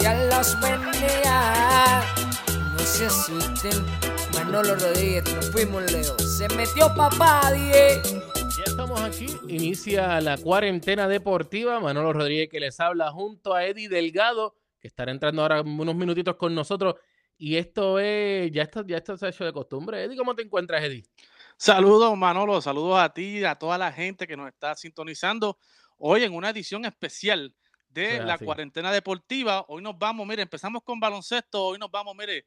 Ya los bendiga. No se asusten. Manolo Rodríguez, nos fuimos Leo. Se metió papá, die. Ya estamos aquí. Inicia la cuarentena deportiva. Manolo Rodríguez que les habla junto a Eddie Delgado, que estará entrando ahora unos minutitos con nosotros. Y esto es, ya esto, ya esto se ha hecho de costumbre. Eddie, ¿cómo te encuentras, Eddie? Saludos, Manolo. Saludos a ti y a toda la gente que nos está sintonizando hoy en una edición especial de es la así. cuarentena deportiva. Hoy nos vamos, mire, empezamos con baloncesto. Hoy nos vamos, mire,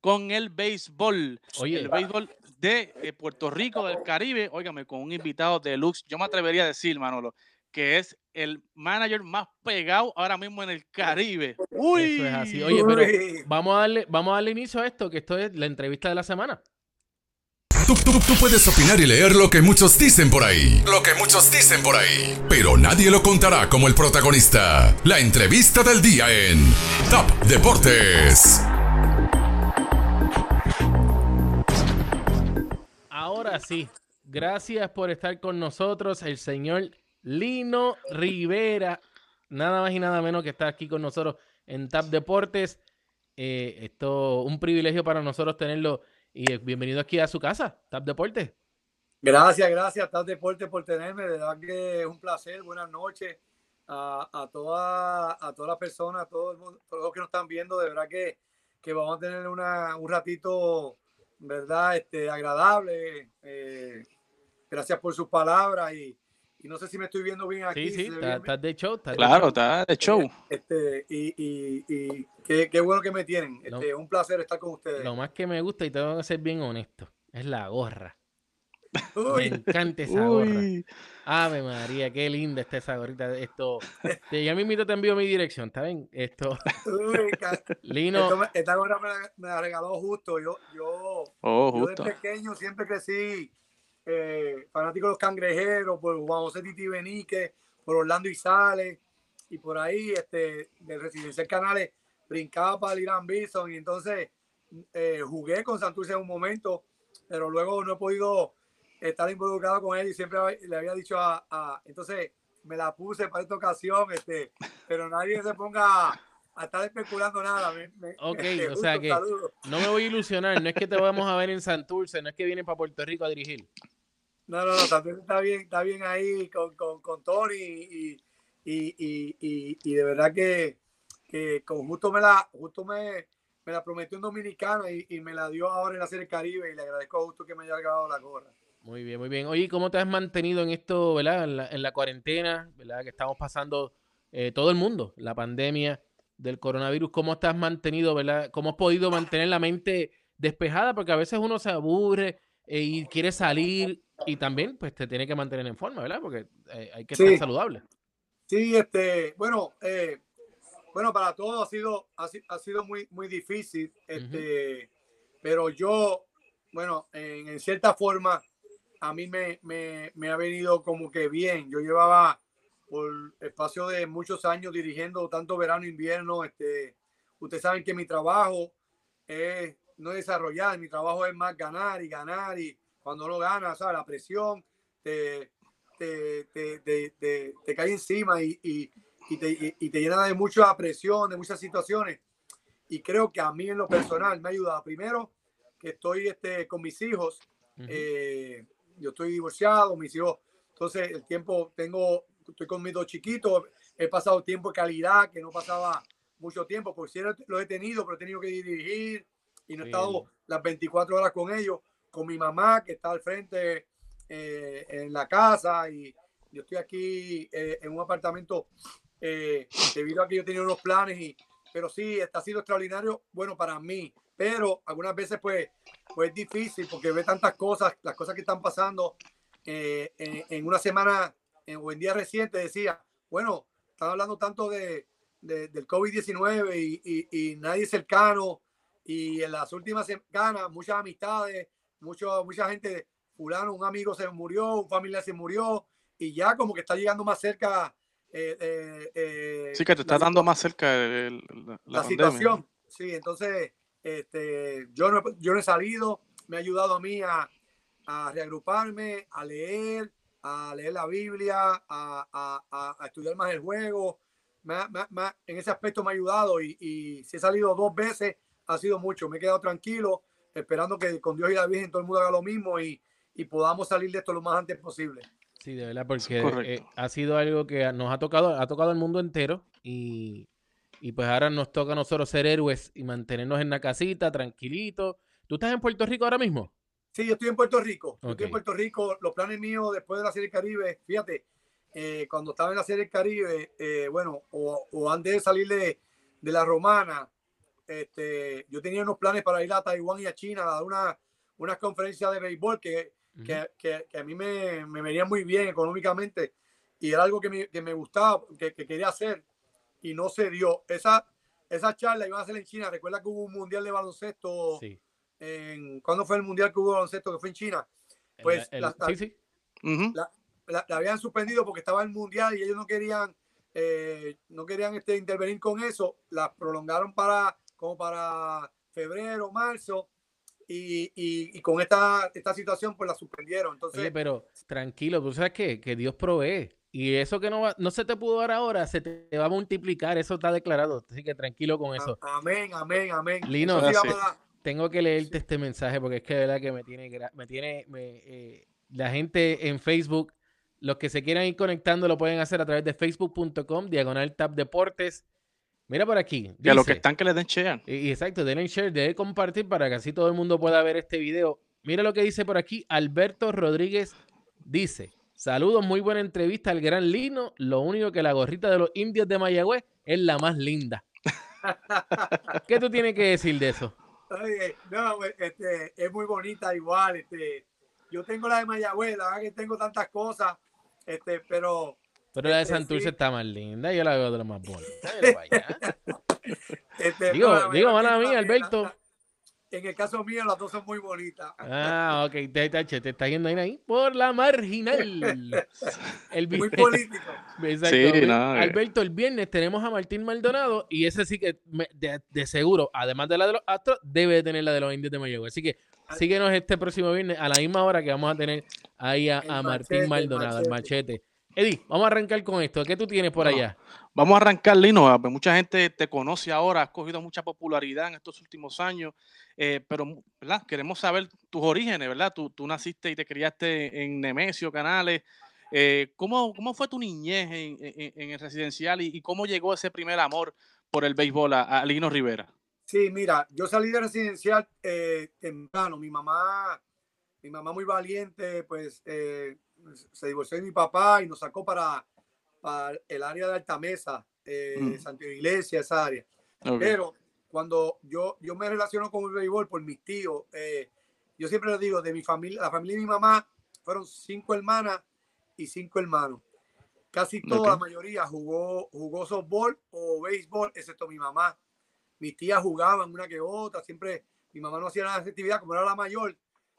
con el béisbol. Oye. el béisbol de eh, Puerto Rico, del Caribe. Óigame, con un invitado de Lux. Yo me atrevería a decir, Manolo, que es el manager más pegado ahora mismo en el Caribe. Uy, Eso es así. Oye, pero Uy. vamos a darle, vamos a darle inicio a esto, que esto es la entrevista de la semana. Tú, puedes opinar y leer lo que muchos dicen por ahí. Lo que muchos dicen por ahí. Pero nadie lo contará como el protagonista. La entrevista del día en Top Deportes. Ahora sí, gracias por estar con nosotros, el señor Lino Rivera, nada más y nada menos que está aquí con nosotros en TAP Deportes. Eh, esto un privilegio para nosotros tenerlo y eh, bienvenido aquí a su casa, TAP Deportes. Gracias, gracias, Tal Deporte, por tenerme. De verdad que es un placer. Buenas noches a, a, toda, a todas las personas, a todo todos los que nos están viendo. De verdad que, que vamos a tener una, un ratito, ¿verdad? Este, agradable. Eh, gracias por sus palabras y, y no sé si me estoy viendo bien aquí. Sí, sí, está- estás de show. estás de claro, show. está de show. Este, y y, y qué, qué bueno que me tienen. No. Este, un placer estar con ustedes. Lo más que me gusta, y tengo que ser bien honesto, es la gorra. Me encanta esa gorra. Uy. Ave María, qué linda está esa gorrita. Esto, te, ya mismito te envío mi dirección, ¿está bien? Esto, uy, Lino, esto me- esta gorra me la, me la regaló justo. Yo, yo, Oh, Yo de pequeño siempre crecí eh, fanático de los cangrejeros, por Juan José Titi Benique, por Orlando Izales, y por ahí, este, de Residencial Canales, brincaba para el Irán Bison, y entonces eh, jugué con Santurce en un momento, pero luego no he podido estar involucrado con él y siempre le había dicho a, a- entonces me la puse para esta ocasión, este, pero nadie se ponga a, estar especulando nada. me- me- Ok, este, o sea que- saludos. no me voy a ilusionar, no es que te vamos a ver en Santurce, no es que vienes para Puerto Rico a dirigir. No, no, no, también está bien, está bien ahí con, con, con Tony y, y, y, y, de verdad que, que con justo me la, justo me, me la prometió un dominicano y, me la dio ahora en la Serie Caribe y le agradezco a justo que me haya regalado la gorra. Muy bien, muy bien. Oye, ¿cómo te has mantenido en esto, verdad? En la, en la cuarentena, ¿verdad? Que estamos pasando eh, todo el mundo, la pandemia del coronavirus. ¿Cómo te has mantenido, verdad? ¿Cómo has podido mantener la mente despejada? Porque a veces uno se aburre eh, y quiere salir y también, pues, te tiene que mantener en forma, ¿verdad? Porque eh, hay que Sí. estar saludable. Sí, este, bueno, eh, bueno, para todos ha sido, ha, ha sido muy, muy difícil, este, pero yo, bueno, en, en cierta forma, a mí me, me, me ha venido como que bien. Yo llevaba por espacio de muchos años dirigiendo tanto verano, invierno, este, ustedes saben que mi trabajo es no es desarrollar, mi trabajo es más ganar y ganar y cuando no ganas, ¿sabes? La presión te, te, te, te, cae encima y, y, y te, y- te llena de mucha presión, de muchas situaciones. Y creo que a mí en lo personal me ha ayudado. Primero, que estoy este, con mis hijos. Ujú. eh, yo estoy divorciado, mis hijos. Entonces, el tiempo tengo, estoy con mis dos chiquitos. He pasado tiempo de calidad que no pasaba mucho tiempo. Por cierto, lo he tenido, pero he tenido que dirigir y no he Sí. estado las 24 horas con ellos. Con mi mamá, que está al frente eh, en la casa y yo estoy aquí eh, en un apartamento eh, debido a que yo tenía unos planes y pero sí está siendo extraordinario bueno para mí. Pero algunas veces pues pues es difícil porque ve tantas cosas las cosas que están pasando eh, en, en una semana en, o en día reciente decía bueno están hablando tanto de, de- del COVID-19 y, y- y nadie cercano y en las últimas semanas muchas amistades mucho, mucha gente fulano, un amigo se murió, un familiar se murió, y ya como que está llegando más cerca. eh, eh, eh, Sí, que te está dando más cerca el- la, la la situación. Sí, entonces este, yo, no, he- yo no he salido, me ha ayudado a mí a, a reagruparme, a leer, a leer la Biblia, a, a- a- estudiar más el juego, me me me en ese aspecto me ha ayudado y, y si he salido dos veces ha sido mucho. Me he quedado tranquilo, esperando que con Dios y la Virgen todo el mundo haga lo mismo y, y podamos salir de esto lo más antes posible. Sí, de verdad, porque eh, ha sido algo que nos ha tocado, ha tocado al mundo entero y, y pues ahora nos toca a nosotros ser héroes y mantenernos en la casita, tranquilitos. ¿Tú estás en Puerto Rico ahora mismo? Sí, yo estoy en Puerto Rico. Yo estoy en. Puerto Rico. Los planes míos después de la Serie del Caribe, fíjate, eh, cuando estaba en la Serie del Caribe, eh, bueno, o, o antes de salir de, de la Romana, este, yo tenía unos planes para ir a Taiwán y a China a dar una, unas conferencias de béisbol que, que, que- que a mí me, me venía muy bien económicamente y era algo que me, que me gustaba, que, que quería hacer y no se dio. Esa, esa charla iban a hacer en China. Recuerda que hubo un mundial de baloncesto. Sí. En, ¿Cuándo fue el mundial que hubo de baloncesto que fue en China? Pues, el- la- sí, sí. Ujú. la, la habían suspendido porque estaba el mundial y ellos no querían eh, no querían este, intervenir con eso la prolongaron para como para febrero marzo y, y- y con esta, esta situación pues la suspendieron entonces Oye, pero tranquilo, ¿tú sabes qué? Que Dios provee. Y eso que no, va- no se te pudo dar ahora, se te va a multiplicar. Eso está declarado. Así que tranquilo con eso. amén amén amén Lino, Eso sí Así vamos a- Tengo que leerte este mensaje porque es que de verdad que me tiene, me tiene, me, eh, la gente en Facebook, los que se quieran ir conectando lo pueden hacer a través de facebook.com, diagonal tab deportes. Mira por aquí. Que a los que dice- están que les den share. y, exacto, denle share, denle compartir para que así todo el mundo pueda ver este video. Mira lo que dice por aquí. Alberto Rodríguez dice: Saludos, muy buena entrevista al gran Lino. Lo único que la gorrita de los indios de Mayagüez es la más linda. ¿Qué tú tienes que decir de eso? Oye, no, pues, este, es muy bonita igual. Este, yo tengo la de Mayagüez, la verdad que tengo tantas cosas, este, pero Pero la de Este, Santurce está más linda. Yo la veo de la más bonita. Este, Digo, no, digo, mala mía, Alberto. la- en el caso mío, las dos son muy bonitas. Ah, ok, te, te, te está yendo ahí, ahí por la marginal. El Muy político. Exacto. Sí, Ve- no, eh. Alberto, el viernes tenemos a Martín Maldonado y ese sí que me- de, de seguro, además de la de los Astros, debe de tener la de los Indios de Mayagüez. Así que síguenos este próximo viernes a la misma hora que vamos a tener ahí a, El Martín el Maldonado, el machete. machete. Eddie, vamos a arrancar con esto. ¿Qué tú tienes por No. allá? Vamos a arrancar, Lino. a ver, Mucha gente te conoce ahora, has cogido mucha popularidad en estos últimos años, eh, pero ¿verdad? queremos saber tus orígenes, ¿verdad? Tú, tú naciste y te criaste en Nemesio, Canales. Eh, ¿cómo, ¿Cómo fue tu niñez en, en- en el residencial y, y cómo llegó ese primer amor por el béisbol a, a Lino Rivera? Sí, mira, yo salí de residencial eh, temprano. Mi mamá, mi mamá muy valiente, pues eh, se divorció de mi papá y nos sacó para, para el área de Altamesa, eh, Mm. Santiago Iglesia, esa área. Ok. Pero cuando yo, yo me relaciono con el béisbol por mis tíos, eh, yo siempre les digo, de mi familia, la familia de mi mamá fueron cinco hermanas y cinco hermanos. Casi toda Ok. la mayoría jugó, jugó softball o béisbol, excepto mi mamá. Mis tías jugaban una que otra, siempre mi mamá no hacía nada de actividad, como era la mayor.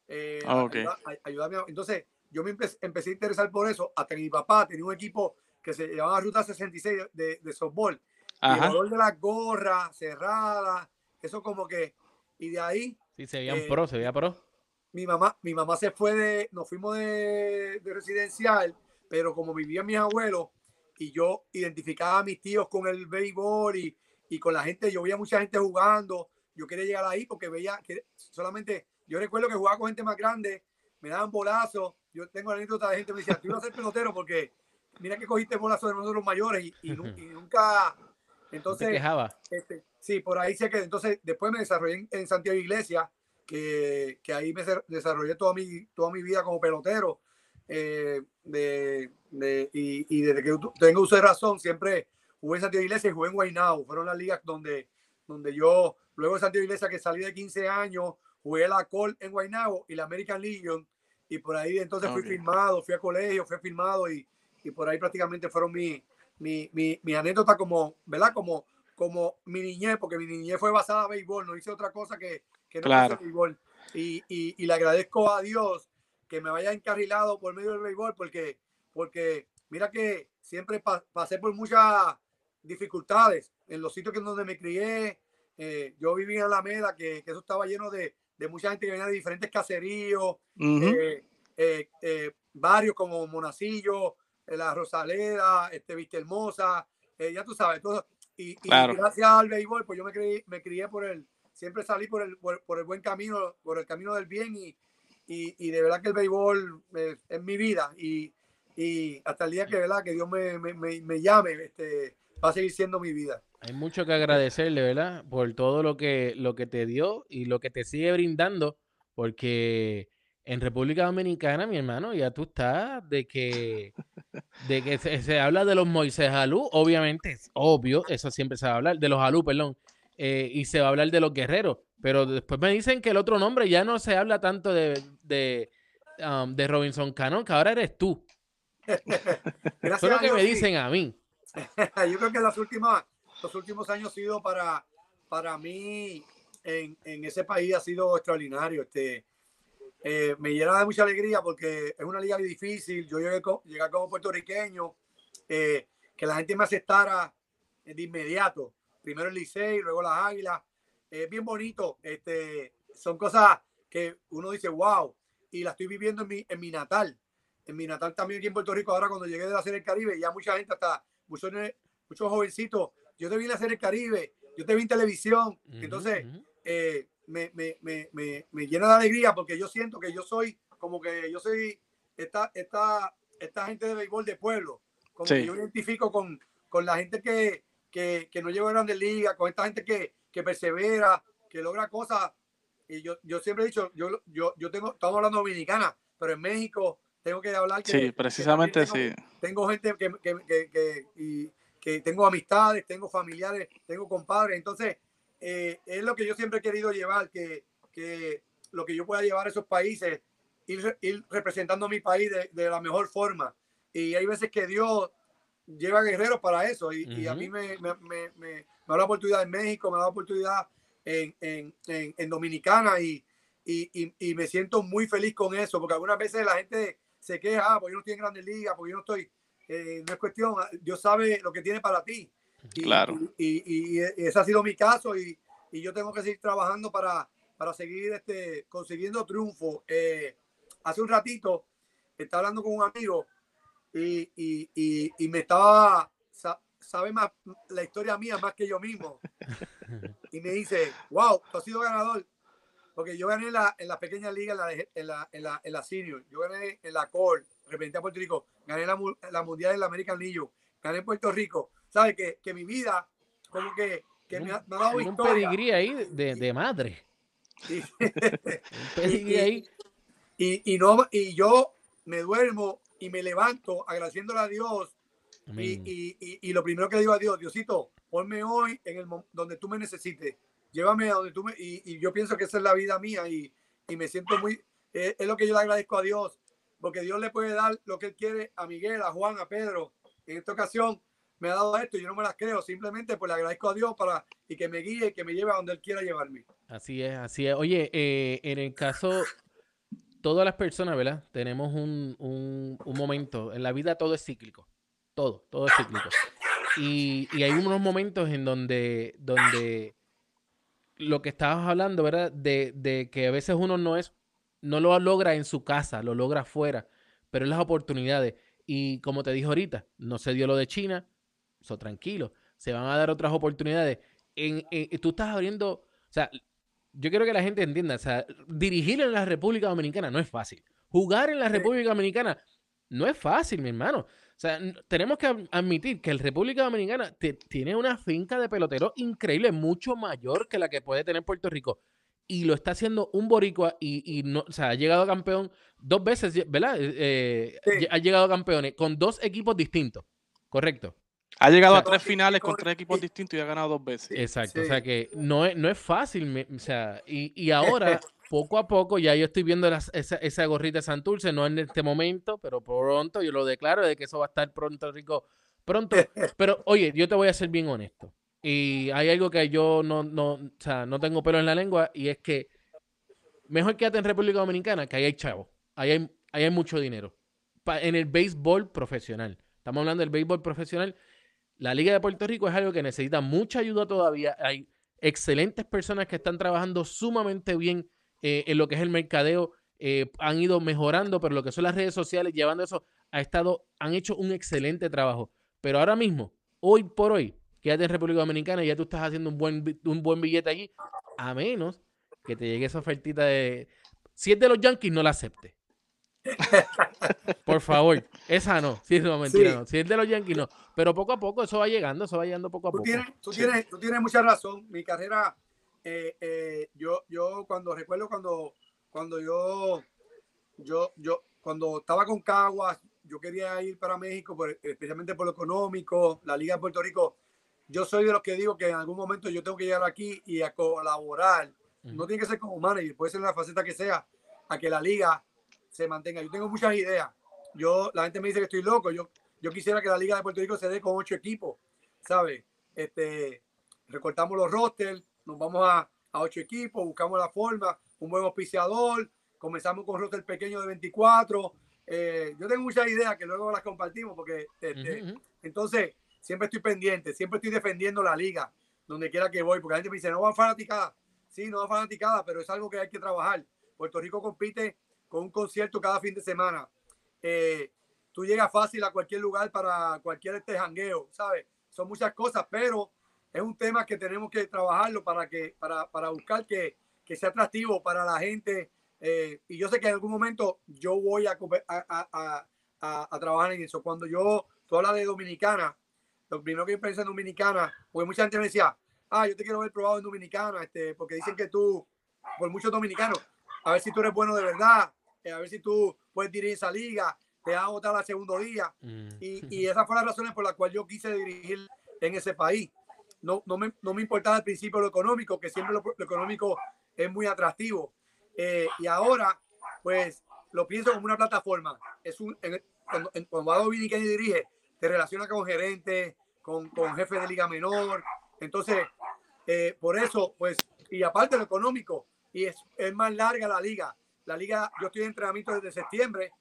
eh, Ah, ok. ayuda- ay- ayudarme a- Entonces, yo me empe- empecé a interesar por eso, hasta que mi papá tenía un equipo que se llamaba Ruta 66 de, de softball. Y el Ajá. olor de las gorras cerradas, eso como que, y de ahí Sí, se veía un Eh, pro, se veía pro. mi mamá, mi mamá se fue de, nos fuimos de, de residencial, pero como vivían mis abuelos y yo identificaba a mis tíos con el béisbol y, y con la gente, yo veía mucha gente jugando, yo quería llegar ahí porque veía que solamente, yo recuerdo que jugaba con gente más grande, me daban bolazos, yo tengo la anécdota de gente que me decía, tú ibas a ser pelotero porque mira que cogiste bolazos de nosotros los mayores y, y y nunca, No te entonces... quejaba. Este, sí, por ahí sé que entonces después me desarrollé en, en Santiago Iglesia, que, que ahí me desarrollé toda mi, toda mi vida como pelotero. eh, de, de- y, y desde que tengo uso de razón, siempre jugué en Santiago Iglesia y jugué en Guaynabo. Fueron las ligas donde, donde yo, luego de Santiago Iglesia, que salí de 15 años, jugué la Col en Guaynabo y la American Legion. Y por ahí entonces fui Ok. firmado, fui a colegio, fui firmado y, y por ahí prácticamente fueron mi, mi, mi, mi anécdota como, ¿verdad? Como, como mi niñez, porque mi niñez fue basada en béisbol, no hice otra cosa que, que no Claro. béisbol. Y, y, y le agradezco a Dios que me vaya encarrilado por medio del béisbol, porque, porque mira que siempre pa- pasé por muchas dificultades en los sitios que donde me crié. eh, yo viví en Alameda, que, que eso estaba lleno de, de mucha gente que venía de diferentes caseríos, eh, eh, eh, barrios como Monacillo, La Rosaleda, este, Vista Hermosa, ya tú sabes, todo. Y, gracias al béisbol, pues yo me, creí, me crié por el, siempre salí por el, por, por el buen camino, por el camino del bien y, y, y de verdad que el béisbol eh, es mi vida y, y hasta el día que, ¿verdad? que Dios me, me, me, me llame, este, va a seguir siendo mi vida. Hay mucho que agradecerle, ¿verdad? Por todo lo que, lo que te dio y lo que te sigue brindando, porque en República Dominicana, mi hermano, ya tú estás de que, de que se, se habla de los Moisés Alú, obviamente, es obvio, eso siempre se va a hablar, de los Alú, perdón, eh, y se va a hablar de los guerreros, pero después me dicen que el otro nombre ya no se habla tanto de, de, um, de Robinson Cano, que ahora eres tú. Gracias Eso es lo que Dios, me sí. dicen a mí. yo creo que las últimas, los últimos años han sido para, para mí en, en ese país ha sido extraordinario. Este, eh, me llena de mucha alegría porque es una liga difícil. Yo llegué, co- llegué como puertorriqueño, eh, que la gente me aceptara de inmediato. Primero el Licey, luego las Águilas. Es bien bonito. Este, son cosas que uno dice, wow, y la estoy viviendo en mi, en mi natal. En mi natal también aquí en Puerto Rico, ahora cuando llegué de la Serie del Caribe, ya mucha gente, hasta muchos, muchos jovencitos, yo te vi en la Serie Caribe, yo te vi en televisión. Ujú, Entonces, ujú. eh, me, me, me, me, me llena de alegría porque yo siento que yo soy como que yo soy esta, esta, esta gente de béisbol de pueblo. Como Sí. que yo identifico con, con la gente que, que, que no lleva a grandes ligas, con esta gente que, que persevera, que logra cosas. Y yo, yo siempre he dicho, yo, yo, yo tengo, estamos hablando dominicana, pero en México tengo que hablar que, Sí, que precisamente también sí. tengo- tengo gente que, que, que, que- y que tengo amistades, tengo familiares, tengo compadres. Entonces, eh, es lo que yo siempre he querido llevar, que, que lo que yo pueda llevar a esos países, ir, ir representando a mi país de, de la mejor forma. Y hay veces que Dios lleva guerreros para eso. Y, y a mí me, me, me, me, me da la oportunidad en México, me da la oportunidad en, en, en, en Dominicana y, y, y, y me siento muy feliz con eso, porque algunas veces la gente se queja, "Ah, porque yo no estoy en grandes ligas, porque yo no estoy, eh, no es cuestión, ah, Dios sabe lo que tiene para ti. Y, Claro. Y, y, y ese ha sido mi caso y, y yo tengo que seguir trabajando para, para seguir este, consiguiendo triunfo. Eh, hace un ratito estaba hablando con un amigo y, y, y, y me estaba, sa- sabe más la historia mía más que yo mismo. Y me dice, wow, tú has sido ganador. Porque yo gané en la, en la pequeña liga, en la, en la, en la, en la senior. Yo gané en la Core, representé a Puerto Rico. Gané la, la mundial en la American Legion. Gané en Puerto Rico. ¿Sabes? Que, que mi vida, como que, que me, ha, me ha dado un pedigrí ahí de, de madre. Y- Un pedigrí y- ahí. y, y, no, y yo me duermo y me levanto agradeciéndole a Dios. Y, y, y, y lo primero que digo a Dios, Diosito, ponme hoy en el donde tú me necesites. Llévame a donde tú me... Y, y yo pienso que esa es la vida mía y, y me siento muy... Es, es lo que yo le agradezco a Dios, porque Dios le puede dar lo que Él quiere a Miguel, a Juan, a Pedro. En esta ocasión me ha dado esto y yo no me las creo, simplemente pues le agradezco a Dios para y que me guíe y que me lleve a donde Él quiera llevarme. Así es, así es. Oye, eh, en el caso, todas las personas, ¿verdad? Tenemos un, un- un momento, en la vida todo es cíclico, todo, todo es cíclico. Y, y hay unos momentos en donde, donde lo que estabas hablando, ¿verdad? De, de que a veces uno no es, no lo logra en su casa, lo logra afuera, pero es las oportunidades. Y como te dije ahorita, no se dio lo de China, eso tranquilo, se van a dar otras oportunidades. En, en- tú estás abriendo, o sea, yo quiero que la gente entienda, o sea, dirigir en la República Dominicana no es fácil. Jugar en la. República Dominicana no es fácil, mi hermano. O sea, tenemos que admitir que el República Dominicana te- tiene una finca de pelotero increíble, mucho mayor que la que puede tener Puerto Rico. Y lo está haciendo un boricua y, y no, o sea, ha llegado campeón dos veces, ¿verdad? Eh, Sí. eh, Ha llegado campeones con dos equipos distintos, ¿correcto? Ha llegado a sea, tres finales con tres equipos distintos y ha ganado dos veces. Exacto, o sea que no es, no es fácil, me- o sea, y, y ahora, poco a poco, ya yo estoy viendo las- esa, esa gorrita de Santurce, no en este momento, pero pronto, yo lo declaro de que eso va a estar pronto, Rico, pronto. Pero, oye, yo te voy a ser bien honesto, y hay algo que yo no, no, o sea, no tengo pelo en la lengua, y es que mejor quédate en República Dominicana, que ahí hay chavo, ahí hay, ahí hay mucho dinero, en el béisbol profesional. Estamos hablando del béisbol profesional. La Liga de Puerto Rico es algo que necesita mucha ayuda todavía. Hay excelentes personas que están trabajando sumamente bien eh, en lo que es el mercadeo. eh, han ido mejorando, pero lo que son las redes sociales, llevando eso, ha estado, han hecho un excelente trabajo. Pero ahora mismo, hoy por hoy, quédate en República Dominicana y ya tú estás haciendo un buen, un buen billete allí, a menos que te llegue esa ofertita de... Si es de los Yankees, no la acepte. Por favor, esa no. Sí, no, mentira, Sí. no. Si es de los Yankees, no. Pero poco a poco eso va llegando, eso va llegando poco a Tú poco. tienes, tú, tienes, tú tienes mucha razón. Mi carrera, eh, eh, yo, yo cuando recuerdo cuando, cuando yo, yo, yo, cuando estaba con Caguas, yo quería ir para México, por- especialmente por lo económico, la Liga de Puerto Rico. Yo soy de los que digo que en algún momento yo tengo que llegar aquí y a colaborar. No tiene que ser como manager, puede ser en la faceta que sea, a que la liga se mantenga. Yo tengo muchas ideas. Yo, la gente me dice que estoy loco. Yo, yo quisiera que la Liga de Puerto Rico se dé con ocho equipos, ¿sabes? Este, recortamos los rosters, nos vamos a, a ocho equipos, buscamos la forma, un buen auspiciador, comenzamos con roster pequeño de 24. Eh, yo tengo muchas ideas que luego las compartimos porque este, entonces siempre estoy pendiente, siempre estoy defendiendo la liga, donde quiera que voy, porque la gente me dice, no van fanaticada. Sí, no van fanaticada, pero es algo que hay que trabajar. Puerto Rico compite con un concierto cada fin de semana. Eh, tú llegas fácil a cualquier lugar para cualquier este jangueo, ¿sabes? Son muchas cosas, pero es un tema que tenemos que trabajarlo para, que, para, para buscar que, que sea atractivo para la gente. eh, y yo sé que en algún momento yo voy a, a- a- a trabajar en eso. Cuando yo, tú hablas de Dominicana, lo primero que yo pensé en Dominicana, porque mucha gente me decía, ah, yo te quiero ver probado en Dominicana, este, porque dicen que tú, por muchos dominicanos, a ver si tú eres bueno de verdad, eh, a ver si tú puedes dirigir esa liga, te van a votar al segundo día. Mm. Y, y esas fueron las razones por las cuales yo quise dirigir en ese país. No, no, me, no me importaba al principio lo económico, que siempre lo, lo económico es muy atractivo. Eh, y ahora, pues, lo pienso como una plataforma. Es un, en- cuando, en- cuando va a Dominicana y dirige, te relaciona con gerentes, con, con jefes de liga menor. Entonces, eh, por eso, pues, y aparte lo económico, y es, es más larga la liga. La liga, yo estoy en entrenamiento desde septiembre,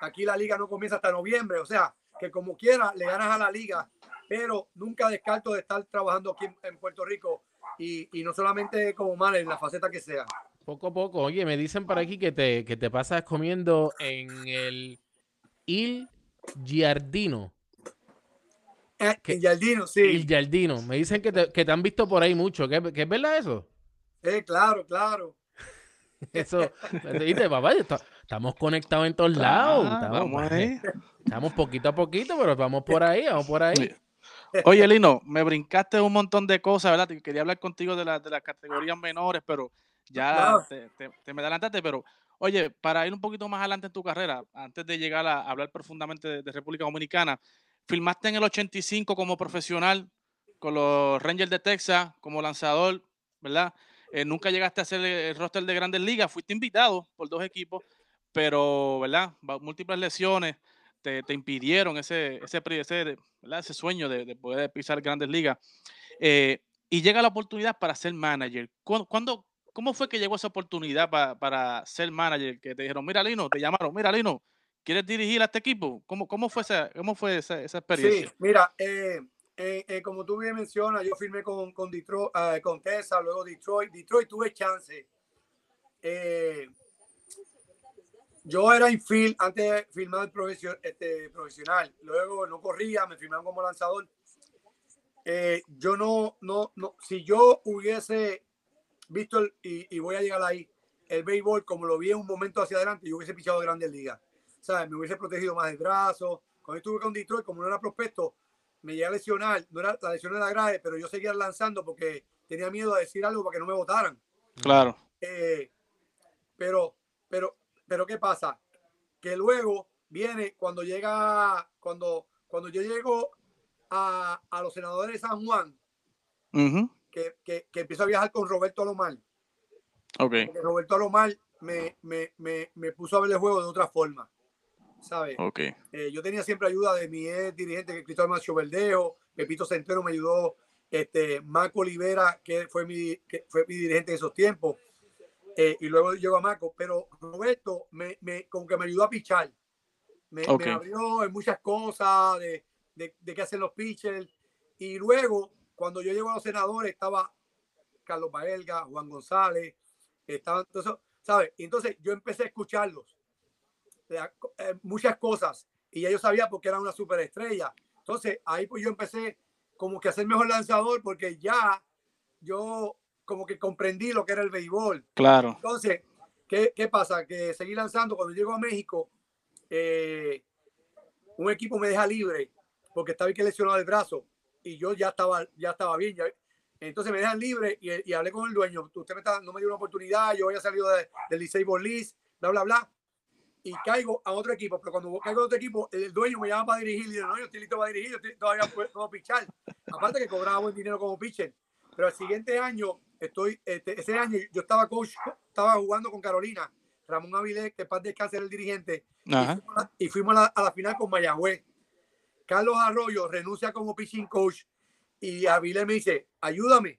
aquí la liga no comienza hasta noviembre, o sea, que como quiera le ganas a la liga, pero nunca descarto de estar trabajando aquí en, en Puerto Rico y, y no solamente como mal en la faceta que sea. Poco a poco. Oye, me dicen por aquí que te, que te pasas comiendo en el Il Giardino. ¿Qué? y Yaldino, sí, Il Giardino. Me dicen que te, que te han visto por ahí mucho. ¿Qué, qué es verdad eso? eh, claro, claro. Eso, ¿viste, papá? Estamos conectados en todos lados. Ah, Estamos, vamos ahí. estamos poquito a poquito, pero vamos por ahí, vamos por ahí. Oye, Lino, me brincaste un montón de cosas, ¿verdad? Quería hablar contigo de, la- de las categorías menores, pero ya Claro. te, te- te me adelantaste. Pero, oye, para ir un poquito más adelante en tu carrera, antes de llegar a hablar profundamente de, de República Dominicana, filmaste en el 85 como profesional con los Rangers de Texas como lanzador, ¿verdad? Eh, nunca llegaste a hacer el roster de grandes ligas, fuiste invitado por dos equipos, pero, ¿verdad? Múltiples lesiones te, impidieron ese, ese, ese, ese sueño de, de poder pisar grandes ligas. Eh, y llega la oportunidad para ser manager. ¿Cuándo, cuándo- cómo fue que llegó esa oportunidad pa- para ser manager? Que te dijeron, mira, Lino, te llamaron, mira, Lino, ¿quieres dirigir a este equipo? ¿Cómo, cómo fue, esa, cómo fue esa, esa Sí, experiencia? mira, eh, eh, eh, como tú bien mencionas, yo firmé con, con Detroit, eh, con Texas, luego Detroit. Detroit tuve chance. Yo era infield antes de firmar profesio- este, profesional. Luego no corría, me firmaron como lanzador. Yo no, no, no, si yo hubiese visto, el- y, y voy a llegar ahí, el béisbol como lo vi en un momento hacia adelante, yo hubiese pichado grandes ligas. ¿Sabes? Me hubiese protegido más el brazo. Cuando estuve con Detroit, como no era prospecto, me llegué a lesionar. No era, la lesión era grave, pero yo seguía lanzando porque tenía miedo de decir algo para que no me votaran. Claro. Eh, pero, pero, pero, ¿qué pasa? Que luego viene cuando llega, cuando, cuando yo llego a, a los senadores de San Juan, que, que, que empiezo a viajar con Roberto Alomar, Ok. porque Roberto Alomar me, me, me, me puso a ver el juego de otra forma, ¿sabes? Ok. Eh, yo tenía siempre ayuda de mi ex dirigente, que Cristóbal Macho Verdejo, Pepito Centeno me ayudó, este, Marco Olivera, que fue mi, que fue mi dirigente en esos tiempos, eh, y luego llegó a Marco, pero Roberto me, me, como que me ayudó a pichar, me, me Ok. abrió en muchas cosas de, de, de qué hacen los pitchers, y luego, cuando yo llego a los senadores, estaba Carlos Baelga, Juan González, estaban esos, ¿sabes? Entonces yo empecé a escucharlos la- eh, muchas cosas y ya yo sabía porque era una superestrella. Entonces ahí pues yo empecé como que a ser mejor lanzador porque ya yo como que comprendí lo que era el béisbol. Claro. Entonces, ¿qué, qué pasa? Que seguí lanzando. Cuando llego a México, eh, un equipo me deja libre porque estaba que lesionado el brazo y yo ya estaba, ya estaba bien. ya- entonces me dejan libre y, y hablé con el dueño. Usted me está, no me dio una oportunidad, yo había salido de- del Licey Bolis, bla, bla, bla. Y caigo a otro equipo, pero cuando caigo a otro equipo, el dueño me llama para dirigir y dice, no, yo estoy listo para dirigir, yo estoy- todavía puedo, pichar. Aparte que cobraba buen dinero como pitcher. Pero el siguiente año, estoy, este, ese año yo estaba coach, estaba jugando con Carolina, Ramón Avilés, que paz descanse era el dirigente, y Ajá. fuimos a la- y fuimos a la, a la final con Mayagüez. Carlos Arroyo renuncia como pitching coach y Avilés me dice, ayúdame.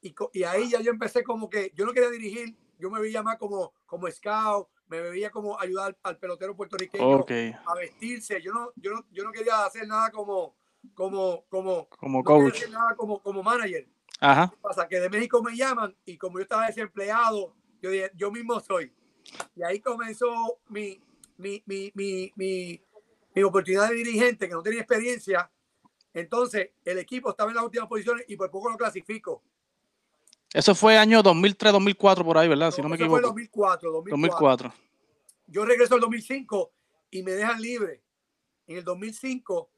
Y, y ahí ya yo empecé como que yo no quería dirigir, yo me veía más como, como scout, me veía como ayudar al pelotero puertorriqueño Ok. a vestirse. Yo no, yo no, yo no quería hacer nada como, como, como, Como no coach. hacer nada como, como manager. Ajá. ¿Qué pasa? Que de México me llaman y como yo estaba desempleado, yo dije, yo mismo soy. Y ahí comenzó mi, mi, mi, mi, mi, mi oportunidad de dirigente, que no tenía experiencia. Entonces, el equipo estaba en las últimas posiciones y por poco lo clasifico. Eso fue año 2003, 2004 por ahí, ¿verdad? Si no me fue equivoco. 2004, 2004. 2004. Yo regreso al 2005 y me dejan libre. En el 2005,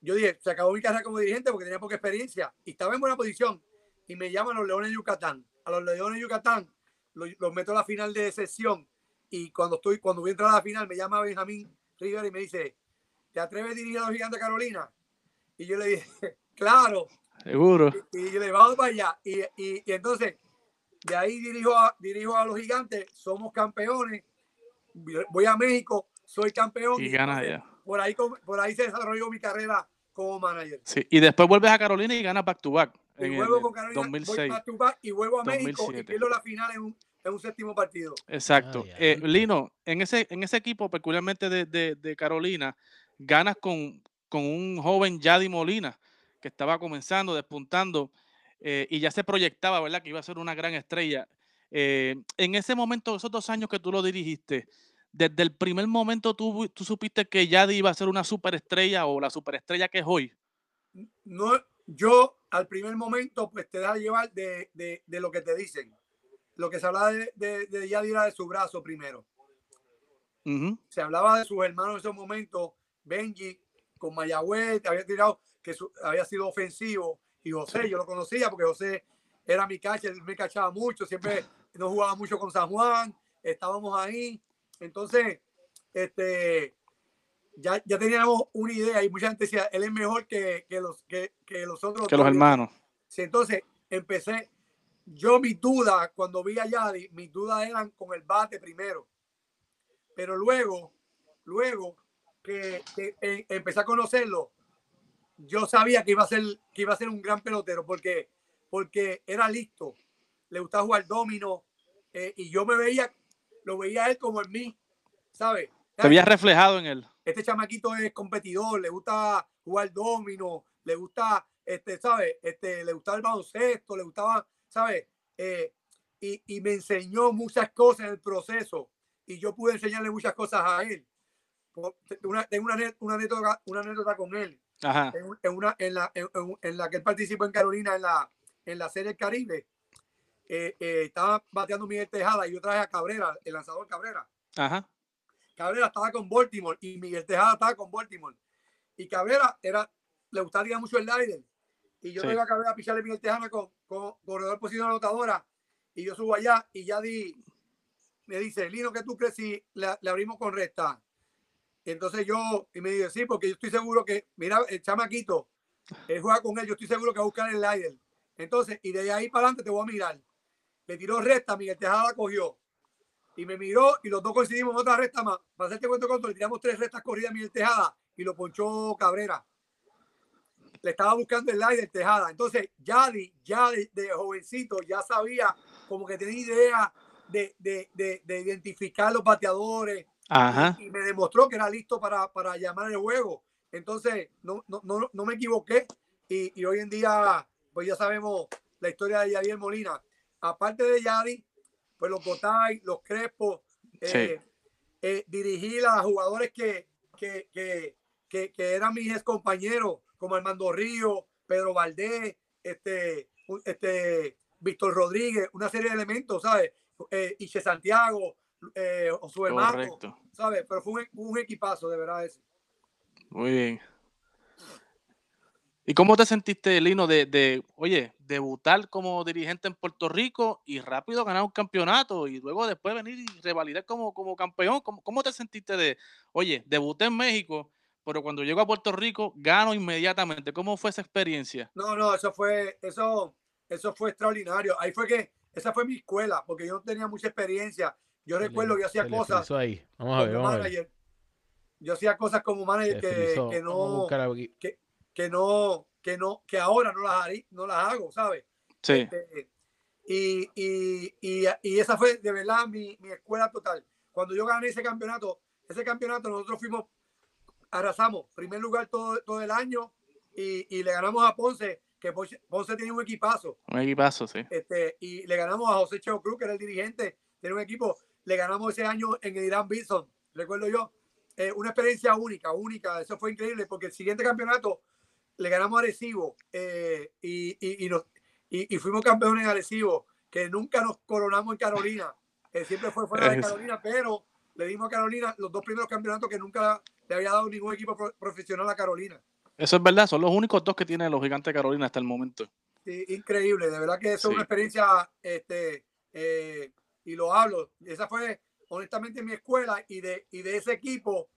yo dije, se acabó mi carrera como dirigente porque tenía poca experiencia y estaba en buena posición. Y me llaman los Leones de Yucatán. A los Leones de Yucatán los, los meto a la final de sesión. Y cuando estoy, cuando voy a entrar a la final, me llama Benjamín Rivera y me dice, ¿te atreves a dirigir a los gigantes de Carolina? Y yo le dije, claro. Seguro. Y yo le vamos para allá. Y, y, y entonces, de ahí dirijo a, dirijo a los gigantes, somos campeones. Voy a México, soy campeón. Y ganas ya. Por ahí, por ahí se desarrolló mi carrera como manager. Sí. Y después vuelves a Carolina y ganas back to back. Y En vuelvo el con Carolina, voy 2006. back to back y vuelvo a México y 2007. pierdo la final en un, en un séptimo partido. Exacto. Ay, Eh. Lino, en ese, en ese equipo, peculiarmente de, de- de Carolina, ganas con, con un joven Yadi Molina, que estaba comenzando, despuntando, eh, y ya se proyectaba, ¿verdad?, que iba a ser una gran estrella. Eh, en ese momento, esos dos años que tú lo dirigiste, desde el primer momento tú, tú supiste que Yadi iba a ser una superestrella o la superestrella que es hoy. No, yo al primer momento, pues te dejas llevar de, de, de lo que te dicen. Lo que se habla de, de, de Yadi era de su brazo primero. Se hablaba de sus hermanos en esos momentos, Benji con Mayagüez, había tirado que su- había sido ofensivo y José, yo lo conocía porque José era mi él me cachaba mucho, siempre no jugaba mucho con San Juan, estábamos ahí, entonces, este, ya, ya teníamos una idea y mucha gente decía, él es mejor que, que los, que, que los otros. Que los dos". hermanos. Sí, entonces empecé, yo mis dudas, cuando vi a Yadi, mis dudas eran con el bate primero. Pero luego, luego que, que, eh, empecé a conocerlo, yo sabía que iba a ser, que iba a ser un gran pelotero porque, porque era listo, le gustaba jugar domino eh, y yo me veía, lo veía a él como en mí, ¿sabes? Te habías reflejado en él. este chamaquito es competidor, le gusta jugar domino, le gusta, este, ¿sabes? Este, le gustaba el baloncesto, le gustaba, ¿sabes? Eh, y, y me enseñó muchas cosas en el proceso y yo pude enseñarle muchas cosas a él. Una, tengo una, una, anécdota, una anécdota con él Ajá. en, un- en una, en, la, en, en- la que él participó en Carolina en la, en la Serie del Caribe. Eh, eh, estaba bateando Miguel Tejada y yo traje a Cabrera, el lanzador Cabrera. Ajá. Cabrera estaba con Baltimore y Miguel Tejada estaba con Baltimore. Y Cabrera era, le gustaría mucho el slider. Y yo Sí. le iba a Cabrera a picharle Miguel Tejada con, con corredor posición anotadora. Y yo subo allá y ya di, me dice, Lino, ¿qué tú crees si le, le abrimos con recta? Entonces yo, y me dice, sí, porque yo estoy seguro que, mira, el chamaquito, él juega con él, yo estoy seguro que va a buscar el slider. Entonces, y de ahí para adelante te voy a mirar. Le tiró recta, Miguel Tejada cogió y me miró y los dos coincidimos en otra recta más. Para hacerte cuento corto, le tiramos tres rectas corridas a Miguel Tejada y lo ponchó Cabrera. Le estaba buscando el del Tejada. Entonces, Yadi, ya de, de jovencito, ya sabía como que tenía idea de, de, de, de identificar los bateadores Ajá. y me demostró que era listo para, para llamar el juego. Entonces, no, no, no, no me equivoqué y, y hoy en día, pues ya sabemos la historia de Yadier Molina. Aparte de Yadi, pues los Botay, los Crespos, eh, eh, dirigir a jugadores que, que, que, que, que eran mis ex compañeros, como Armando Río, Pedro Valdés, este, este, Víctor Rodríguez, una serie de elementos, ¿sabes? Eh, Iche Santiago, eh, Josué Mato, Correcto. ¿sabes? Pero fue un, un equipazo, de verdad. Ese. Muy bien. ¿Y cómo te sentiste, Lino, de, de, oye, debutar como dirigente en Puerto Rico y rápido ganar un campeonato y luego después venir y revalidar como, como campeón? ¿Cómo, cómo te sentiste de, oye, debuté en México, pero cuando llego a Puerto Rico gano inmediatamente? ¿Cómo fue esa experiencia? No, no, eso fue, eso, eso fue extraordinario. Ahí fue que, esa fue mi escuela, porque yo no tenía mucha experiencia. Yo recuerdo que yo hacía cosas ahí. Vamos a ver, como vamos a ver. manager. Yo hacía cosas como manager que, que no, aquí. que no, que no, que ahora no las, harí- no las hago, ¿sabes? Sí, Este, y, y, y, y esa fue de verdad mi, mi escuela total. Cuando yo gané ese campeonato, ese campeonato nosotros fuimos, arrasamos, primer lugar todo, todo el año y, y le ganamos a Ponce, que Ponce, Ponce tenía un equipazo, un equipazo, sí. este, y le ganamos a José Cheo Cruz, que era el dirigente, tiene un equipo, le ganamos ese año en el Irán Bison, recuerdo yo, eh, una experiencia única, única, eso fue increíble, porque el siguiente campeonato le ganamos a Arecibo eh, y, y, y, nos- y- y fuimos campeones en Arecibo, que nunca nos coronamos en Carolina, que siempre fue fuera de Carolina, pero le dimos a Carolina los dos primeros campeonatos que nunca le había dado ningún equipo pro- profesional a Carolina. Eso es verdad, son los únicos dos que tienen los gigantes de Carolina hasta el momento. Sí, increíble, de verdad que eso Sí. es una experiencia, este, eh, y lo hablo, esa fue honestamente mi escuela y de, y de ese equipo,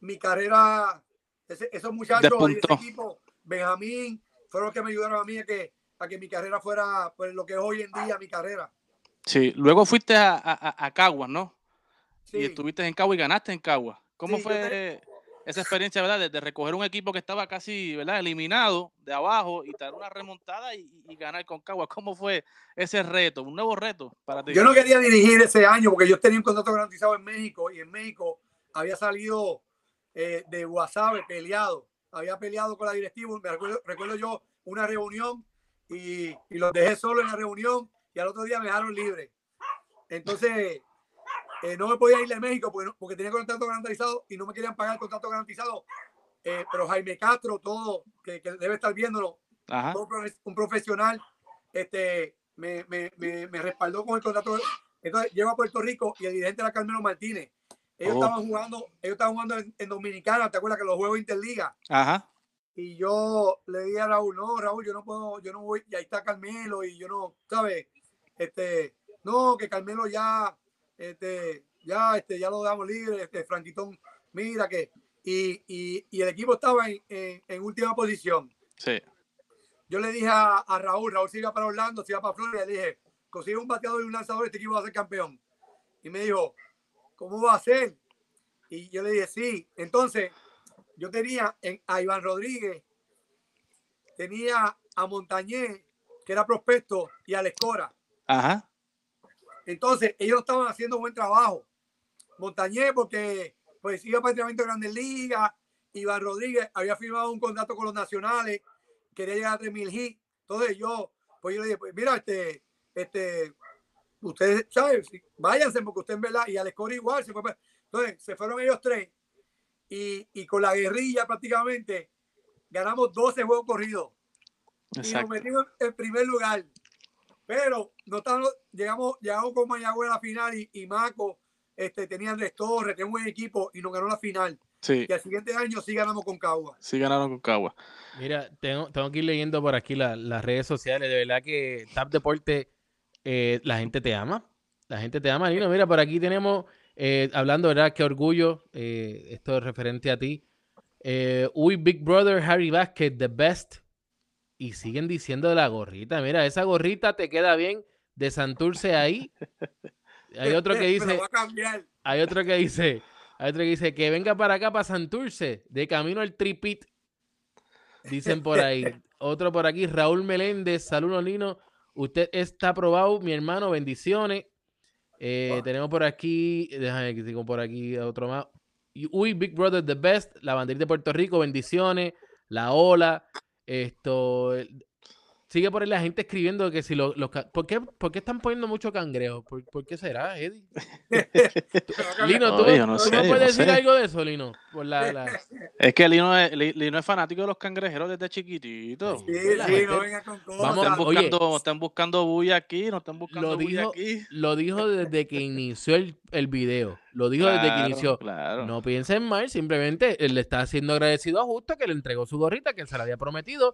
mi carrera, ese- esos muchachos de ese Despuntó. equipo, Benjamín, fueron los que me ayudaron a mí a que, a que mi carrera fuera pues, lo que es hoy en día mi carrera. Sí, luego fuiste a, a, Caguas, ¿no? Sí, Y estuviste en Caguas y ganaste en Caguas. ¿Cómo Sí, yo fue esa experiencia, verdad, de, de recoger un equipo que estaba casi, ¿verdad?, eliminado de abajo y dar una remontada y, y ganar con Caguas. ¿Cómo fue ese reto, un nuevo reto para ti? Yo no quería dirigir ese año porque yo tenía un contrato garantizado en México y en México había salido eh, de Guasave peleado. Había peleado con la directiva. Me recuerdo, recuerdo yo una reunión y, y los dejé solo en la reunión y al otro día me dejaron libre. Entonces, eh, no me podía ir de México porque, no- porque tenía contrato garantizado y no me querían pagar el contrato garantizado. Eh, pero Jaime Castro, todo, que, que debe estar viéndolo, todo un profesional, este, me, me, me, me respaldó con el contrato. Entonces llego a Puerto Rico y el dirigente era Carmelo Martínez. Ellos Oh. estaban jugando, ellos estaban jugando en, en Dominicana, ¿te acuerdas que los juegos Interliga? Ajá. Y yo le dije a Raúl, no, Raúl, yo no puedo, yo no voy, y ahí está Carmelo, y yo no, ¿sabes? Este, no, que Carmelo ya, este, ya, este, ya lo damos libre, este, Franquitón, mira que, y, y, y el equipo estaba en, en, en última posición Sí. yo le dije a, a Raúl, Raúl se iba para Orlando, se iba para Florida, le dije, consigue un bateador y un lanzador, este equipo va a ser campeón. Y me dijo, ¿cómo va a ser? Y yo le dije, sí. Entonces, yo tenía en, a Iván Rodríguez, tenía a Montañé, que era prospecto, y a Lescora. Ajá. Entonces, ellos estaban haciendo buen trabajo. Montañé, porque pues iba para entrenamiento de Grandes Ligas. Iván Rodríguez había firmado un contrato con los nacionales, quería llegar a 3000 hits. Entonces yo, pues yo le dije, pues mira, este, este, ustedes, ¿saben? Sí, Váyanse porque usted en verdad, y Alex Cora igual, se fue entonces se fueron ellos tres y, y con la guerrilla prácticamente ganamos 12 juegos corridos y nos metimos en primer lugar. Pero no estábamos- llegamos, llegamos con Mayagüez a la final y, y Maco este, tenía Andrés Torres, tenía un buen equipo y nos ganó la final. Sí. Y al siguiente año sí ganamos con Cagua. Sí ganaron con Caguas. Mira, tengo, tengo que ir leyendo por aquí la- las redes sociales. De verdad que Tap Deporte, eh, la gente te ama. La gente te ama, Lino. Mira, por aquí tenemos, eh, hablando, ¿verdad? Qué orgullo. eh, esto es referente a ti. Eh, uy, Big Brother, Harry Vázquez, the best. Y siguen diciendo de la gorrita. Mira, esa gorrita te queda bien de Santurce ahí. Hay otro que dice, hay otro que dice, hay otro que dice que venga para acá, para Santurce, de camino al tripit. Dicen por ahí. Otro por aquí, Raúl Meléndez, saludos Lino. Usted está aprobado, mi hermano, bendiciones. Eh, Wow. Tenemos por aquí, déjame que sigo por aquí otro más. Uy, Big Brother the best, la banderita de Puerto Rico, bendiciones. La ola, esto, Sigue por ahí la gente escribiendo que si los... los ¿por, qué, ¿Por qué están poniendo mucho cangrejo? ¿Por, por qué será, Eddie? Lino, ¿tú, No, yo no tú sé, me yo puedes no decir sé. algo de eso, Lino? Por la, la- Es que Lino es, Li- Lino es fanático de los cangrejeros desde chiquitito. Sí, Sí, gente- no venga con cosas. Vamos, están oye, buscando, están buscando bulla aquí, no están buscando lo bulla dijo, aquí. lo dijo desde que inició el, el video. Lo dijo desde que inició. Claro. No piensen mal, simplemente él le está siendo agradecido a Justo que le entregó su gorrita que él se la había prometido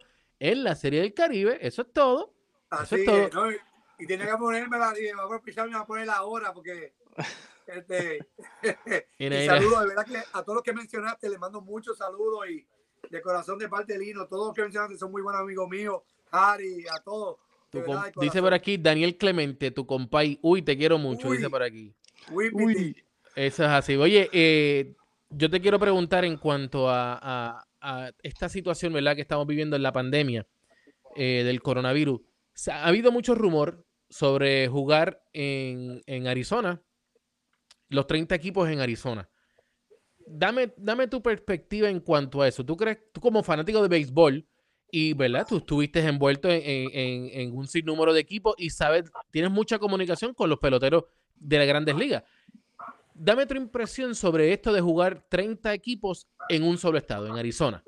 en la Serie del Caribe. Eso es todo. Eso Así es todo. es, ¿no? Y, y tenía que ponérmela, y me voy a pisar, me voy a poner ahora porque. Este, Y saludos, de verdad que a todos los que mencionaste les mando muchos saludos y de corazón de parte de Lino, todos los que mencionaste son muy buenos amigos míos, Harry, a todos. verdad, dice por aquí Daniel Clemente, tu compay. Uy, te quiero mucho, dice Uy. por aquí. Whippity. Uy, Eso es así. Oye, eh, yo te quiero preguntar en cuanto a, a- a esta situación, ¿verdad? Que estamos viviendo en la pandemia eh, del coronavirus. Ha, ha habido mucho rumor sobre jugar en, en Arizona, los 30 equipos en Arizona. Dame, dame tu perspectiva en cuanto a eso. ¿Tú crees, tú como fanático de béisbol, y verdad, tú estuviste envuelto en, en- en- en un sinnúmero de equipos y sabes, tienes mucha comunicación con los peloteros de las grandes ligas. Dame tu impresión sobre esto de jugar 30 equipos en un solo estado, en Arizona.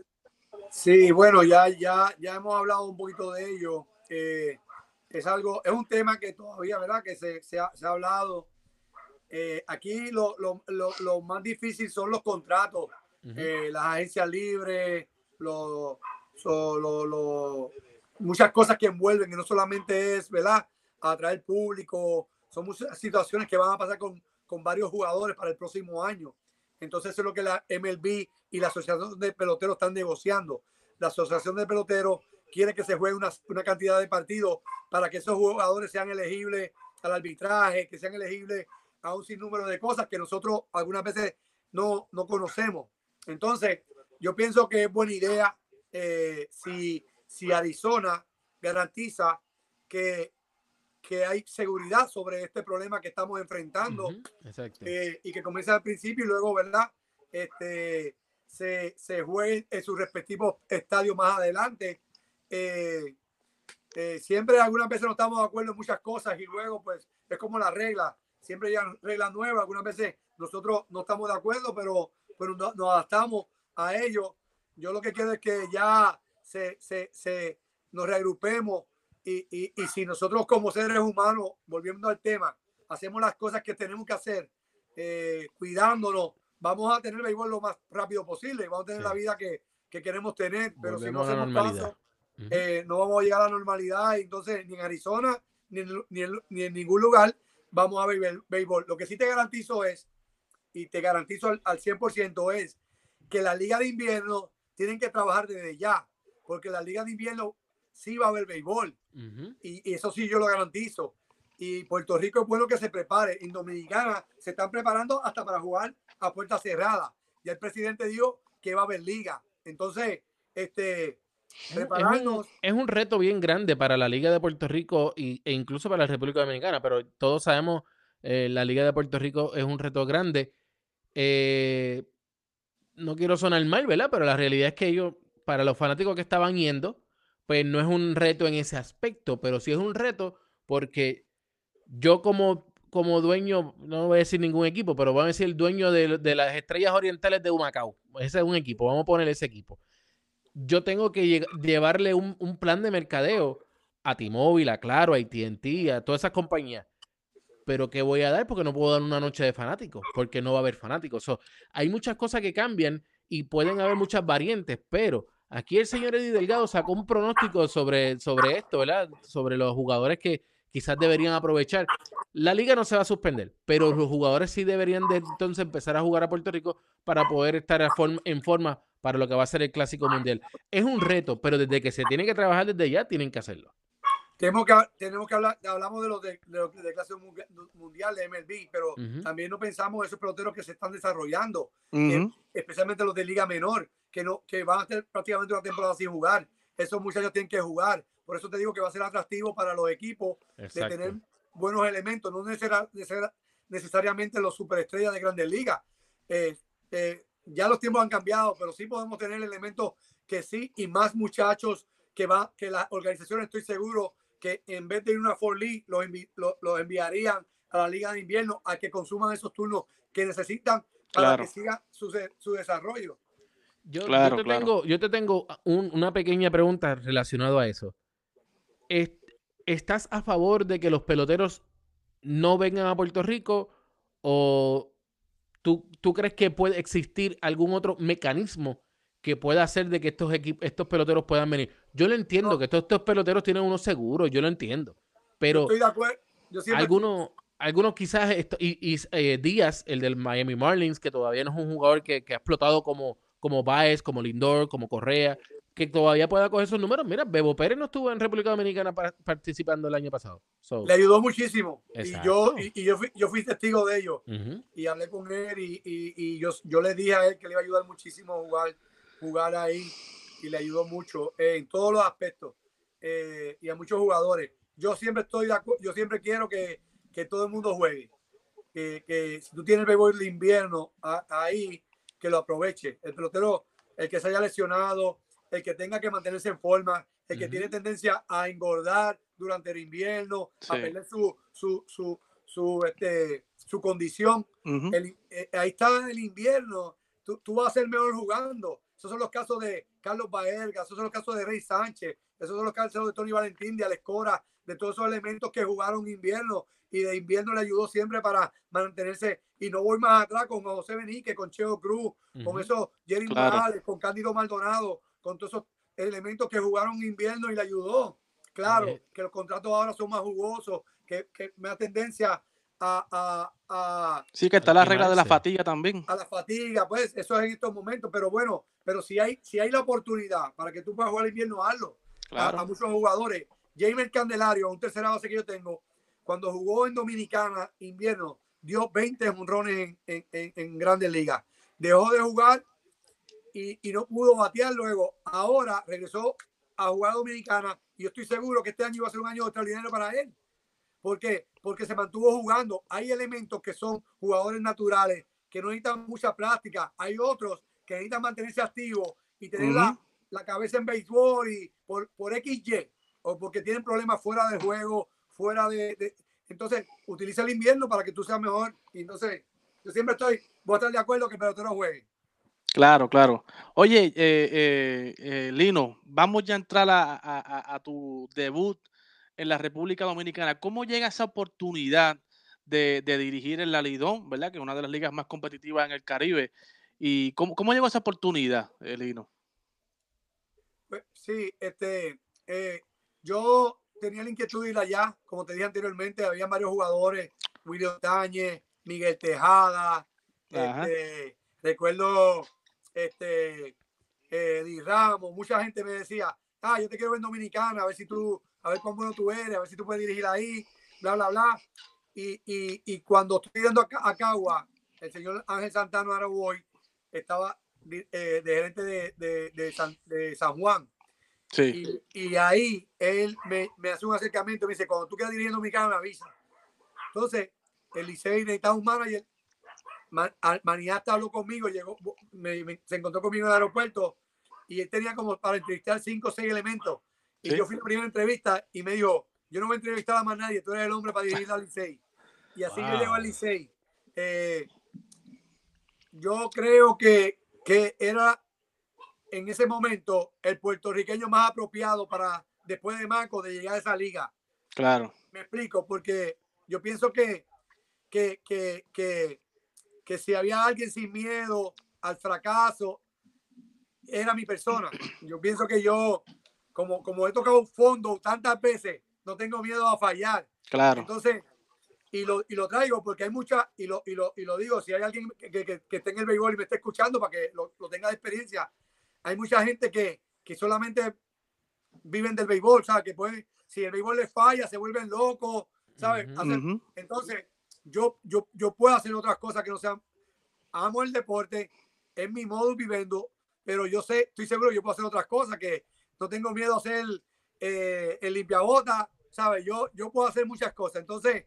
Sí, bueno, ya, ya, ya hemos hablado un poquito de ello. Eh, es algo, es un tema que todavía, ¿verdad? Que se, se ha, se ha hablado. Eh, aquí lo, lo, lo, lo más difícil son los contratos, eh, las agencias libres, lo, so- lo- lo- muchas cosas que envuelven, y no solamente es, ¿verdad? Atraer público, son muchas situaciones que van a pasar con, con varios jugadores para el próximo año. Entonces, eso es lo que la MLB y la Asociación de Peloteros están negociando. La Asociación de Peloteros quiere que se juegue una, una cantidad de partidos para que esos jugadores sean elegibles al arbitraje, que sean elegibles a un sinnúmero de cosas que nosotros algunas veces no, no conocemos. Entonces, yo pienso que es buena idea eh, si, si Arizona garantiza que, que hay seguridad sobre este problema que estamos enfrentando Ujú, Exacto. eh, y que comienza al principio y luego, ¿verdad? Este, se, se juegue en sus respectivos estadios más adelante. Eh, eh, siempre algunas veces no estamos de acuerdo en muchas cosas y luego pues es como la regla, siempre hay reglas nuevas, algunas veces nosotros no estamos de acuerdo, pero, pero no- nos adaptamos a ello. Yo lo que quiero es que ya se, se, se nos reagrupemos y, y, y si nosotros como seres humanos, volviendo al tema, hacemos las cosas que tenemos que hacer, eh, cuidándonos, vamos a tener el béisbol lo más rápido posible, vamos a tener Sí. la vida que, que queremos tener, pero si no Volvemos a la hacemos caso, Ujú. eh, no vamos a llegar a la normalidad. Entonces, ni en Arizona, ni en, ni en- ni en ningún lugar vamos a ver béisbol. Lo que sí te garantizo es, y te garantizo al, al 100%, es que la liga de invierno tienen que trabajar desde ya, porque la liga de invierno sí va a haber béisbol. Y, y eso sí yo lo garantizo. Y Puerto Rico es bueno que se prepare. En Dominicana se están preparando hasta para jugar a puerta cerrada. Ya el presidente dijo que va a haber liga. Entonces, este, es un, prepararnos. es un reto bien grande para la Liga de Puerto Rico y- e incluso para la República Dominicana, pero todos sabemos, eh, la Liga de Puerto Rico es un reto grande. Eh, no quiero sonar mal, ¿verdad? Pero la realidad es que ellos, para los fanáticos que estaban yendo, pues no es un reto en ese aspecto, pero sí es un reto porque yo como, como dueño, no voy a decir ningún equipo, pero voy a decir el dueño de, de las estrellas orientales de Humacao. Ese es un equipo, vamos a poner ese equipo. Yo tengo que llevarle un, un plan de mercadeo a T-Mobile, a Claro, a AT&T, a todas esas compañías. Pero ¿qué voy a dar? Porque no puedo dar una noche de fanáticos, porque no va a haber fanáticos. So, hay muchas cosas que cambian y pueden haber muchas variantes, pero aquí el señor Eddie Delgado sacó un pronóstico sobre, sobre esto, ¿verdad? Sobre los jugadores que quizás deberían aprovechar. La liga no se va a suspender, pero los jugadores sí deberían de entonces empezar a jugar a Puerto Rico para poder estar a form- en forma para lo que va a ser el Clásico Mundial. Es un reto, pero desde que se tiene que trabajar desde ya, tienen que hacerlo. Tenemos que, tenemos que hablar, hablamos de los de, de, los de clase mundial- de MLB, pero también no pensamos en esos peloteros que se están desarrollando, Ujú. especialmente los de Liga Menor, que, no, que van a tener prácticamente una temporada sin jugar. Esos muchachos tienen que jugar. Por eso te digo que va a ser atractivo para los equipos de tener buenos elementos, no necesar- necesar- necesariamente los superestrellas de grandes ligas. Eh, eh, ya los tiempos han cambiado, pero sí podemos tener elementos que sí y más muchachos que va, que las organizaciones estoy seguro que en vez de ir a una for League, los, envi- los enviarían a la Liga de Invierno a que consuman esos turnos que necesitan para Claro. que siga su, su desarrollo. Yo, yo te claro. tengo, yo te tengo un- una pequeña pregunta relacionada a eso. Es- ¿Estás a favor de que los peloteros no vengan a Puerto Rico o tú, tú crees que puede existir algún otro mecanismo que pueda hacer de que estos equipos, estos peloteros puedan venir? Yo lo entiendo, No. que todos estos peloteros tienen unos seguros, yo lo entiendo, pero estoy de acuerdo. Yo siempre algunos, algunos quizás, esto- y, y, eh, Díaz, el del Miami Marlins, que todavía no es un jugador que, que ha explotado como, como Baez, como Lindor, como Correa, que todavía pueda coger esos números. Mira, Bebo Pérez no estuvo en República Dominicana pa- participando el año pasado. So, le ayudó muchísimo. Y Exacto. yo, y, y yo, fui, yo fui testigo de ello. ujú. y hablé con él y, y- y yo, yo le dije a él que le iba a ayudar muchísimo a jugar, jugar ahí y le ayudó mucho eh, en todos los aspectos eh, y a muchos jugadores. Yo siempre estoy de yo siempre quiero que, que todo el mundo juegue. Que, que si tú tienes el béisbol de invierno a- ahí, que lo aproveche. El pelotero, el que se haya lesionado, el que tenga que mantenerse en forma, el que tiene tendencia a engordar durante el invierno, a perder su, su, su, su, este, su condición, el- eh, ahí está el invierno. Tú, tú vas a ser mejor jugando. Esos son los casos de Carlos Baerga, esos son los casos de Rey Sánchez, esos son los casos de Tony Valentín, de Alex Cora, de todos esos elementos que jugaron invierno y de invierno le ayudó siempre para mantenerse. Y no voy más atrás con José Benique, con Cheo Cruz, con Ujú. esos Jerry Claro. Morales, con Cándido Maldonado, con todos esos elementos que jugaron invierno y le ayudó. Claro, Eh. que los contratos ahora son más jugosos, que, que me da tendencia a, a, a, Sí, que está la regla de la fatiga también. a la fatiga, pues eso es en estos momentos, pero bueno, pero si hay, si hay la oportunidad para que tú puedas jugar invierno, hazlo. A- Claro. A, muchos jugadores. Jamer Candelario, un tercera base que yo tengo, cuando jugó en Dominicana invierno, dio 20 honrones en, en, en, en grandes ligas. Dejó de jugar y, y no pudo batear luego. Ahora regresó a jugar a Dominicana y yo estoy seguro que este año va a ser un año extraordinario para él. ¿Por qué? Porque se mantuvo jugando. Hay elementos que son jugadores naturales, que no necesitan mucha práctica. Hay otros que necesitan mantenerse activos y tener la, Ujú. la cabeza en béisbol y por, por XY o porque tienen problemas fuera de juego, fuera de, de- Entonces, utiliza el invierno para que tú seas mejor. Y entonces, yo siempre estoy, voy a estar de acuerdo que el pelotero juegue. Claro, claro. Oye, eh, eh, eh, Lino, vamos ya a entrar a, a- tu debut en la República Dominicana. ¿Cómo llega esa oportunidad de, de dirigir en la Lidón, verdad? Que es una de las ligas más competitivas en el Caribe. ¿Y cómo, cómo llegó esa oportunidad, Lino? Pues, Sí, este, eh, yo tenía la inquietud de ir allá, como te dije anteriormente, había varios jugadores, William Tañez, Miguel Tejada, este, recuerdo este, eh, Di Ramos, mucha gente me decía, ah, yo te quiero ver en Dominicana, a ver si tú, a ver cuán bueno tú eres, a ver si tú puedes dirigir ahí, bla, bla, bla. Y, y, y cuando estoy yendo a, a Cagua, el señor Ángel Santana Araboy estaba eh, de gerente de, de, de San, de San Juan. Sí, Y, y ahí él me, me hace un acercamiento, me dice, cuando tú quieras dirigir en Dominicana, me avisa. Entonces, el Licey necesitaba un manager. Maniata habló conmigo, llegó, me- me- se encontró conmigo en el aeropuerto y él tenía como para entrevistar cinco o seis elementos. Y Sí. yo fui a la primera entrevista y me dijo, yo no voy a entrevistar a más nadie, tú eres el hombre para dirigir al Licey. Y así yo llego al Wow. Licey. Eh, yo creo que, que era en ese momento el puertorriqueño más apropiado para, después de Marco, de llegar a esa liga. claro. Me explico, porque yo pienso que, que, que, que, que si había alguien sin miedo al fracaso, era mi persona. Yo pienso que yo, como, como he tocado fondo tantas veces, no tengo miedo a fallar. Claro. Entonces, y lo, y lo traigo porque hay mucha, y lo, y lo, y lo digo, si hay alguien que, que, que- que esté en el béisbol y me esté escuchando para que lo, lo tenga de experiencia, hay mucha gente que, que solamente viven del béisbol, ¿sabes? Que pueden, si el béisbol les falla, se vuelven locos, ¿sabes? Entonces, yo, yo, yo puedo hacer otras cosas que no sean. Amo el deporte, es mi modo vivendo, pero yo sé, estoy seguro que yo puedo hacer otras cosas que no tengo miedo a hacer eh, el limpiabota, ¿sabes? Yo, yo puedo hacer muchas cosas. Entonces,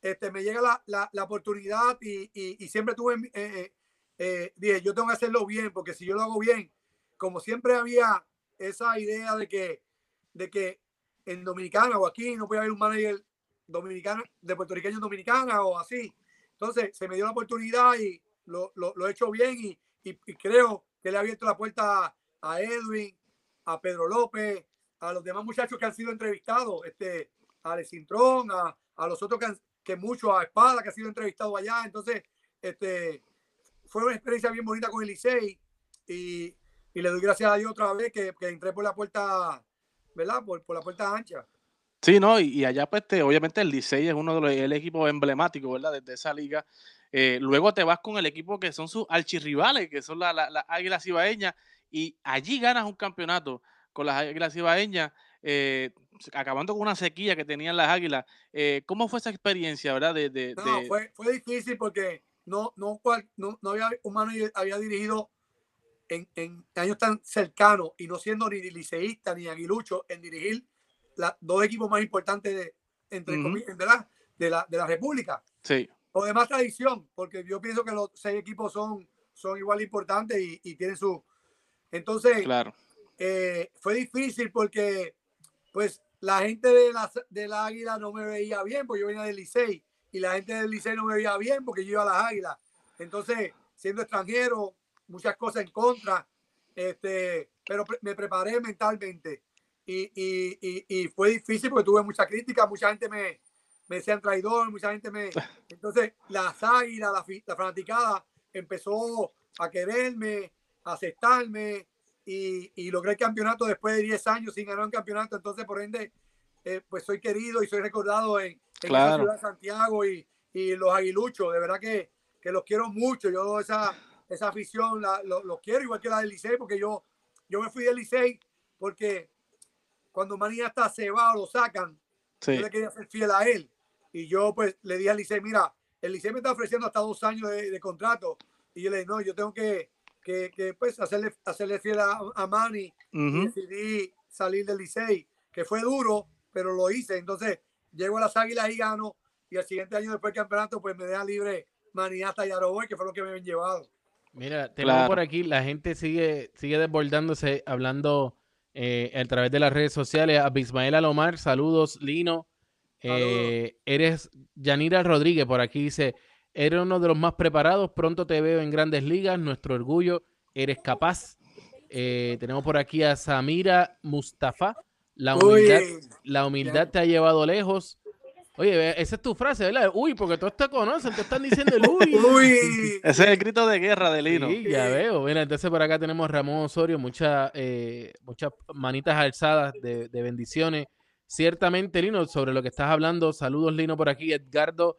este, me llega la, la, la oportunidad y, y, y siempre tuve, eh, eh, dije, yo tengo que hacerlo bien, porque si yo lo hago bien, como siempre había esa idea de que, de que en Dominicana o aquí no puede haber un manager dominicano, de puertorriqueño dominicana o así. Entonces se me dio la oportunidad y lo, lo, he hecho bien y, y, creo que le ha abierto la puerta a Edwin, a Pedro López, a los demás muchachos que han sido entrevistados, este, a Alex a, a los otros que, que muchos, a Espada que ha sido entrevistado allá. Entonces, este, fue una experiencia bien bonita con el Licey y, y le doy gracias a Dios otra vez que, que entré por la puerta, ¿verdad? Por, por la puerta ancha. Sí, no, y, allá pues te, obviamente el Licey es uno de los el equipos emblemáticos, ¿verdad? De, esa liga. Eh, luego te vas con el equipo que son sus archirrivales, que son las la, Águilas Ibaeñas, y allí ganas un campeonato con las Águilas Ibaeñas, eh, acabando con una sequía que tenían las Águilas. Eh, ¿Cómo fue esa experiencia, verdad? De, no, Fue, fue difícil porque no, no, no, no había humano había dirigido en, en, años tan cercanos y no siendo ni liceísta ni aguilucho en dirigir los dos equipos más importantes de, entre de, la, de, la, de la República. Sí. O de más tradición, porque yo pienso que los seis equipos son, son igual importantes y, y tienen su. Entonces, claro. Eh, fue difícil porque, pues, la gente de la, de la Águila no me veía bien, porque yo venía del Licey, y la gente del Licey no me veía bien porque yo iba a las Águilas. Entonces, siendo extranjero, muchas cosas en contra, este, pero me preparé mentalmente y, y, y, fue difícil porque tuve mucha crítica, mucha gente me, me decían traidor, mucha gente me... Entonces, las águilas, la, la fanaticada empezó a quererme, a aceptarme y, y, logré el campeonato después de 10 años sin ganar un campeonato. Entonces, por ende, eh, pues soy querido y soy recordado en, en la ciudad de Santiago y, y, los aguiluchos. De verdad que, que los quiero mucho. Yo esa, esa afición la, los quiero igual que la del Licey porque yo, yo me fui del Licey porque cuando Manía está se va o lo sacan, yo le quería ser fiel a él. Y yo pues le dije al Licey, mira, el Licey me está ofreciendo hasta dos años de, contrato. Y yo le dije, no, yo tengo que, que, que pues hacerle, hacerle fiel a, a Manny. Y decidí salir del Licey, que fue duro, pero lo hice. Entonces, llego a las Águilas y gano. Y el siguiente año después del campeonato, pues me deja libre Manny hasta Yaroboy, que fue lo que me habían llevado. Mira, tenemos por aquí, la gente sigue, sigue desbordándose, hablando eh, a través de las redes sociales. A Bismael Alomar, saludos, Lino. Eh, eres Yanira Rodríguez, por aquí dice, eres uno de los más preparados, pronto te veo en grandes ligas, nuestro orgullo, eres capaz. Eh, tenemos por aquí a Samira Mustafa, la humildad, la humildad te ha llevado lejos. Oye, esa es tu frase, ¿verdad? Uy, porque todos te conocen, te están diciendo el uy. uy. Ese es el grito de guerra de Lino. Sí, ya veo. Mira, entonces por acá tenemos Ramón Osorio, muchas eh, muchas manitas alzadas de, bendiciones. Ciertamente, Lino, sobre lo que estás hablando, saludos, Lino, por aquí. Edgardo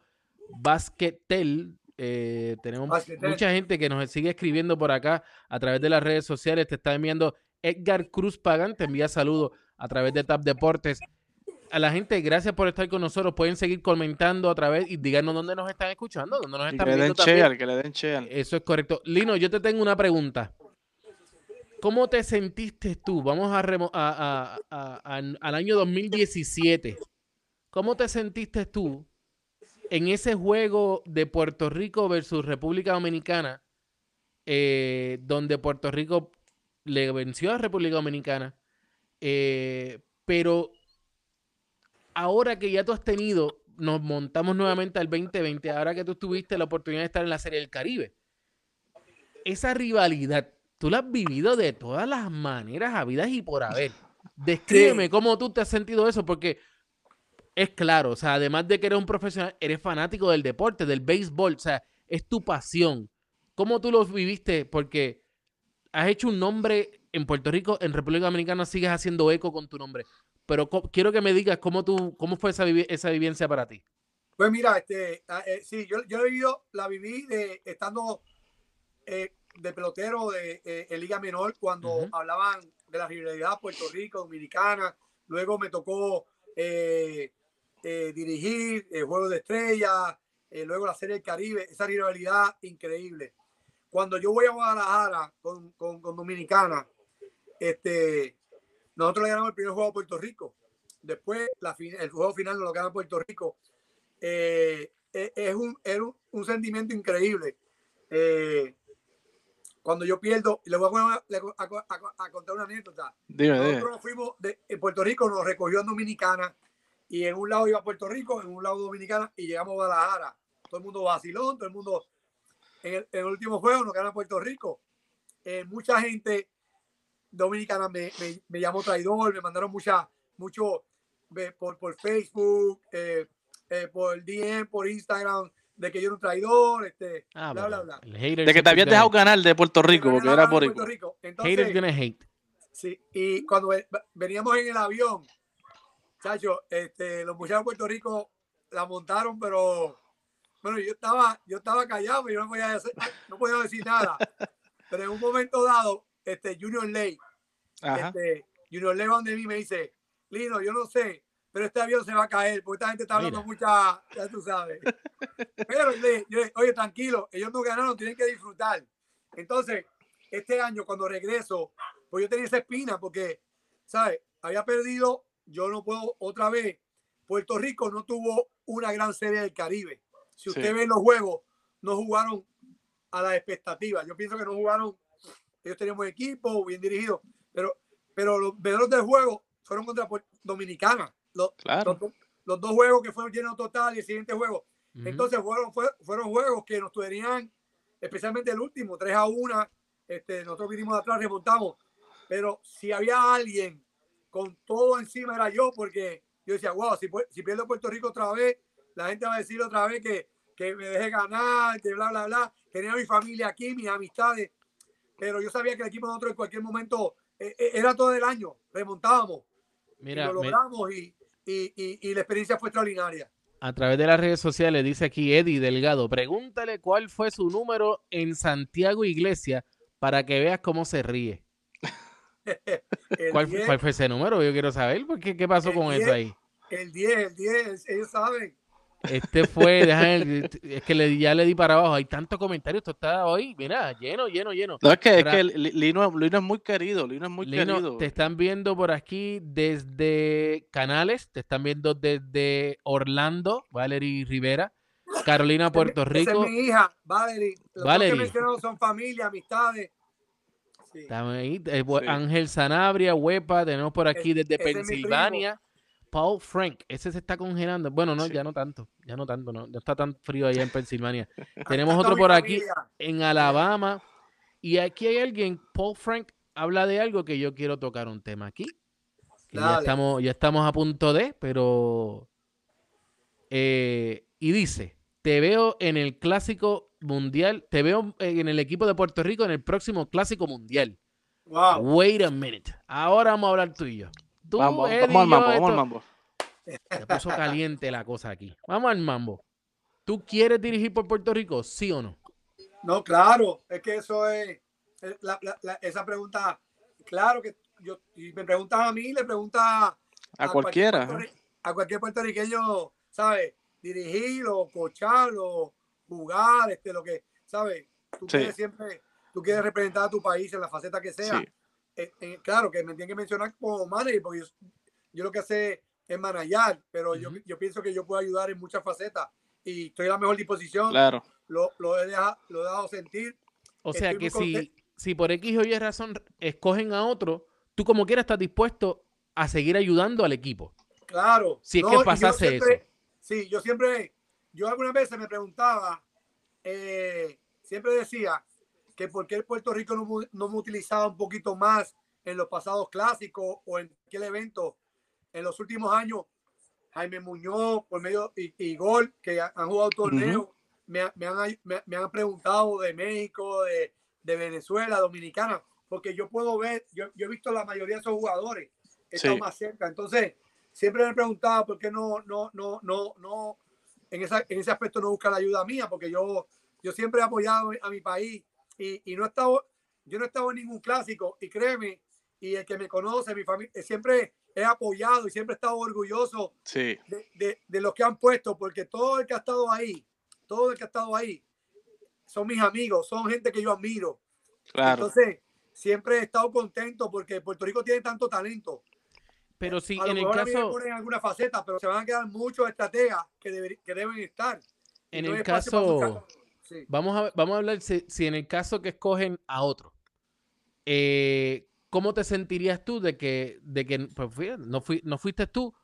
Basquetel. Eh, tenemos mucha gente que nos sigue escribiendo por acá a través de las redes sociales. Te está enviando Edgar Cruz Pagan, te envía saludos a través de TAP Deportes a la gente, gracias por estar con nosotros. Pueden seguir comentando a través y díganos dónde nos están escuchando, dónde nos están que le den share, que le den share. Eso es correcto. Lino, yo te tengo una pregunta. ¿Cómo te sentiste tú? Vamos a, al año 2017. ¿Cómo te sentiste tú en ese juego de Puerto Rico versus República Dominicana, eh, donde Puerto Rico le venció a República Dominicana, eh, pero ahora que ya tú has tenido, nos montamos nuevamente al 2020, ahora que tú tuviste la oportunidad de estar en la Serie del Caribe, esa rivalidad, tú la has vivido de todas las maneras habidas y por haber. Descríbeme cómo tú te has sentido eso, porque es claro, o sea, además de que eres un profesional, eres fanático del deporte, del béisbol, o sea, es tu pasión. ¿Cómo tú lo viviste? Porque has hecho un nombre en Puerto Rico, en República Dominicana sigues haciendo eco con tu nombre pero quiero que me digas cómo tú, cómo fue esa, esa vivencia para ti. Pues mira, este, ah, eh, sí, yo, yo he vivido, la viví de, estando eh, de pelotero de, eh, en Liga Menor cuando hablaban de la rivalidad Puerto Rico, Dominicana. Luego me tocó dirigir el Juego de Estrellas, luego la Serie del Caribe, esa rivalidad increíble. Cuando yo voy a Guadalajara con, con, con Dominicana, este, nosotros le ganamos el primer juego a Puerto Rico. Después, la, el juego final nos lo gana Puerto Rico. Eh, eh, es, un, un, sentimiento increíble. Eh, cuando yo pierdo, le voy a, poner- le voy a- a- a contar una anécdota. Dime. Nosotros nos fuimos de en Puerto Rico, nos recogió en Dominicana y en un lado iba a Puerto Rico, en un lado Dominicana y llegamos a Guadalajara. Todo el mundo vacilón, todo el mundo. En el, en el último juego nos gana Puerto Rico. Eh, mucha gente dominicana me, me, me llamó traidor, me mandaron mucha, mucho por, por Facebook, eh, eh, por DM, por Instagram, de que yo era un traidor, este, Ah, bla, bla, bla. hater De que te habías dejado ganar de Puerto Rico, porque era por Puerto Rico. Entonces, Haters gonna hate. Sí, y cuando ve- veníamos en el avión, chacho, este, los muchachos de Puerto Rico la montaron, pero bueno, yo estaba, yo estaba callado, yo no podía decir, no podía decir nada. Pero en un momento dado, este Junior Ley, este, Junior Ley va de mí me dice, Lino, yo no sé, pero este avión se va a caer, porque esta gente está hablando Mira. mucha, ya tú sabes. Pero le- yo oye, tranquilo, ellos no ganaron, tienen que disfrutar. Entonces, este año cuando regreso, pues yo tenía esa espina porque, ¿sabes? Había perdido, yo no puedo otra vez. Puerto Rico no tuvo una gran serie del Caribe. Si usted Sí. ve los juegos, no jugaron a las expectativas. Yo pienso que no jugaron, ellos tenían buen equipo, bien dirigido, pero, pero los veedores del juego fueron contra Dominicana. Los, Claro. los, los dos juegos que fueron llenos total y el siguiente juego Ujú. entonces fueron, fue- fueron juegos que nos tenían, especialmente el último, 3 a 1. Este, nosotros vinimos de atrás, remontamos. Pero si había alguien con todo encima era yo, porque yo decía, wow, si, si pierdo Puerto Rico otra vez, la gente va a decir otra vez que, que me deje ganar, que bla, bla, bla. Tenía mi familia aquí, mis amistades. Pero yo sabía que el equipo de nosotros en cualquier momento eh, eh, era todo el año, remontábamos Mira, y lo me- logramos y, y, y- y la experiencia fue extraordinaria. a través de las redes sociales dice aquí Eddie Delgado, pregúntale cuál fue su número en Santiago Iglesia para que veas cómo se ríe. ¿Cuál, 10, cuál fue ese número? Yo quiero saber, porque ¿qué pasó con eso 10. ahí? El 10, el 10, ellos saben. Este fue, déjame, es que le, ya le di para abajo, hay tantos comentarios, esto está hoy, mira, lleno, lleno, lleno. No, es que, es que Li- Lino, Lino es muy querido, Lino es muy Lino, querido. te están viendo por aquí desde Canales, te están viendo desde Orlando, Valerie Rivera, Carolina, Puerto Esa Rico. es mi hija, Valerie. Los Valerie. que son familia, amistades. Sí. Estamos ahí, eh, Sí. Ángel Sanabria, Huepa, tenemos por aquí Es- desde es Pensilvania. Paul Frank, ese se está congelando. Bueno, no, Sí. ya no tanto, ya no tanto, no, no está tan frío allá en Pensilvania. Tenemos otro por aquí en Alabama. Y aquí hay alguien, Paul Frank, habla de algo que yo quiero tocar un tema aquí. ya estamos, ya estamos a punto de, pero. eh, y dice: Te veo en el clásico mundial, te veo en el equipo de Puerto Rico en el próximo clásico mundial. Wow. Wait a minute. Ahora vamos a hablar tú y yo. Tú, Vamos, Eddie, vamos al yo, mambo, vamos al mambo. Se puso caliente la cosa aquí. Vamos al mambo. ¿Tú quieres dirigir por Puerto Rico? ¿Sí o no? No, claro, es que eso es, es la- la- la- esa pregunta, claro que yo, y me preguntas a mí, le preguntas A cualquier cualquiera. puertorri- a cualquier puertorriqueño, ¿sabes? Dirigir o coachar o jugar, este, lo que, ¿sabes? Tú Sí. quieres siempre, tú quieres representar a tu país en la faceta que sea. Sí. Eh, eh, claro que me tienen que mencionar como manager, porque yo, yo lo que sé es manallar, pero yo, yo pienso que yo puedo ayudar en muchas facetas y estoy en la mejor disposición. Claro. Lo, lo, he dejado, lo he dejado sentir. O sea Estoy que si, si por X o Y razón escogen a otro, tú como quieras estás dispuesto a seguir ayudando al equipo. Claro. Si es No, que pasase siempre- eso. Sí, yo siempre, yo algunas veces me preguntaba, eh, siempre decía que por qué Puerto Rico no, no me utilizaba un poquito más en los pasados clásicos o en aquel evento. En los últimos años, Jaime Muñoz, por medio y, y Gol, que ha- han jugado torneos, me, ha- me han, ay- me- me han preguntado de México, de, de Venezuela, Dominicana, porque yo puedo ver, yo, yo he visto la mayoría de esos jugadores, he Sí. más cerca. Entonces, siempre me preguntaba por qué no, no, no, no, no, en, esa, en ese aspecto no busca la ayuda mía, porque yo, yo siempre he apoyado a mi país y, y no he estado, yo no he estado en ningún clásico y créeme, y el que me conoce, mi familia, siempre he apoyado y siempre he estado orgulloso Sí. de, de, de los que han puesto, porque todo el que ha estado ahí, todo el que ha estado ahí, son mis amigos, son gente que yo admiro. Claro. Entonces, siempre he estado contento porque Puerto Rico tiene tanto talento. Pero si a en el caso, ponen alguna faceta, pero se van a quedar muchos estrategas que, deber- que deben estar. En no el caso, Sí. Vamos a, vamos a hablar si, si en el caso que escogen a otro, eh, ¿cómo te sentirías tú de que, de que pues, fíjate, no, fui, no fuiste tú?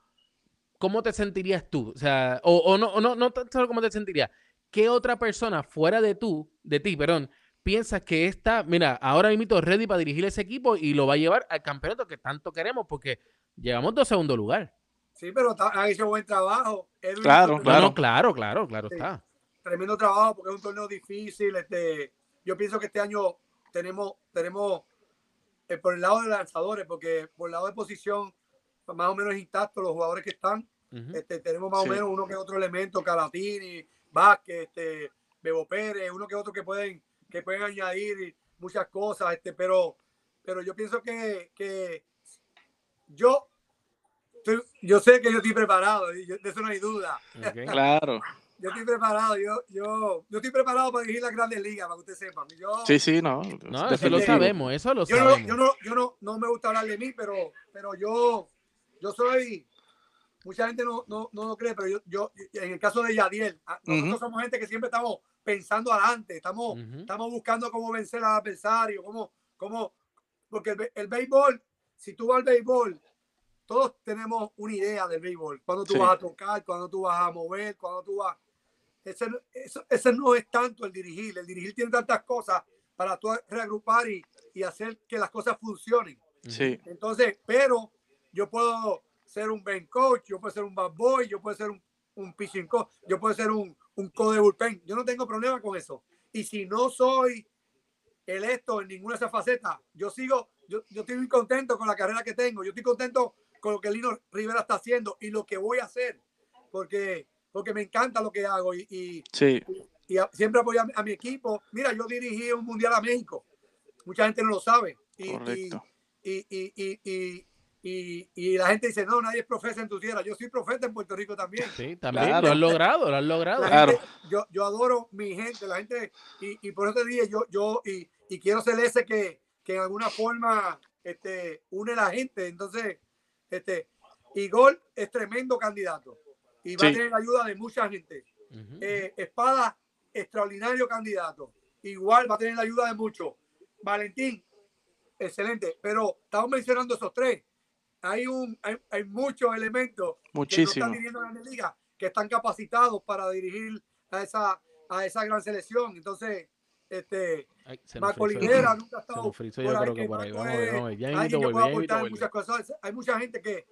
¿Cómo te sentirías tú? O sea, o, o no, o no, no tan solo cómo te sentirías. ¿Qué otra persona fuera de tú, de ti, perdón, piensas que está, mira, ahora mismo ready para dirigir ese equipo y lo va a llevar al campeonato que tanto queremos porque llevamos dos segundo lugar? Sí, pero ha hecho buen trabajo. Edwin Claro, hizo No, no, Claro. claro, claro, claro Sí. está. Tremendo trabajo porque es un torneo difícil. Este, yo pienso que este año tenemos, tenemos eh, por el lado de lanzadores, porque por el lado de posición, más o menos intactos los jugadores que están. Este, tenemos más Sí. o menos uno que otro elemento, Calatini, Vázquez, este, Bebo Pérez, uno que otro que pueden, que pueden añadir muchas cosas, este, pero, pero yo pienso que, que yo, yo sé que yo estoy preparado, de eso no hay duda. Claro. Yo estoy preparado, yo, yo, yo estoy preparado para dirigir las grandes ligas, para que ustedes sepan. Yo, Sí, sí, no. No, eso lo sabemos, eso lo yo, no, yo, no, yo no, no me gusta hablar de mí, pero, pero yo, yo soy, mucha gente no, no, no lo cree, pero yo, yo, en el caso de Yadiel, a- nosotros somos gente que siempre estamos pensando adelante, estamos, estamos buscando cómo vencer al adversario, cómo, cómo, porque el, béisbol, si tú vas al béisbol, todos tenemos una idea del béisbol, cuando tú Sí. vas a tocar, cuando tú vas a mover, cuando tú vas... Ese, eso- ese no es tanto el dirigir, el dirigir tiene tantas cosas para tú reagrupar y, y hacer que las cosas funcionen. Sí, Entonces, pero yo puedo ser un bench coach, yo puedo ser un bad boy, yo puedo ser un, un pitching coach, yo puedo ser un, un co de bullpen. Yo no tengo problema con eso. Y si no soy electo en ninguna de esas facetas, yo sigo, yo, yo estoy muy contento con la carrera que tengo. Yo estoy contento con lo que Lino Rivera está haciendo y lo que voy a hacer, porque, porque me encanta lo que hago y, y, sí, y a- siempre apoyo a, mi- a mi equipo. Mira, yo dirigí un mundial a México. Mucha gente no lo sabe. Y, y, correcto. y, y, y, y, y- y la gente dice, no, nadie es profeta en tu tierra. Yo soy profeta en Puerto Rico también. Sí, también Claro. lo has logrado, lo has logrado. La Claro. gente- yo, yo adoro mi gente, la gente, y, y por eso te dije, yo, yo y, y quiero ser ese que, que en alguna forma este, une la gente. Entonces, este, Igor es tremendo candidato y va Sí. a tener la ayuda de mucha gente. Eh, Espada, extraordinario candidato. Igual va a tener la ayuda de muchos. Valentín, excelente. Pero estamos mencionando esos tres. Hay, un, hay, hay muchos elementos que no Muchísimo. están dirigiendo la Ligas que están capacitados para dirigir a esa, a esa gran selección. Entonces, este, Ay, Marco nunca ha estado por ahí, que por Vamos es vamos. Ya alguien que aportar muchas cosas. Hay mucha gente que,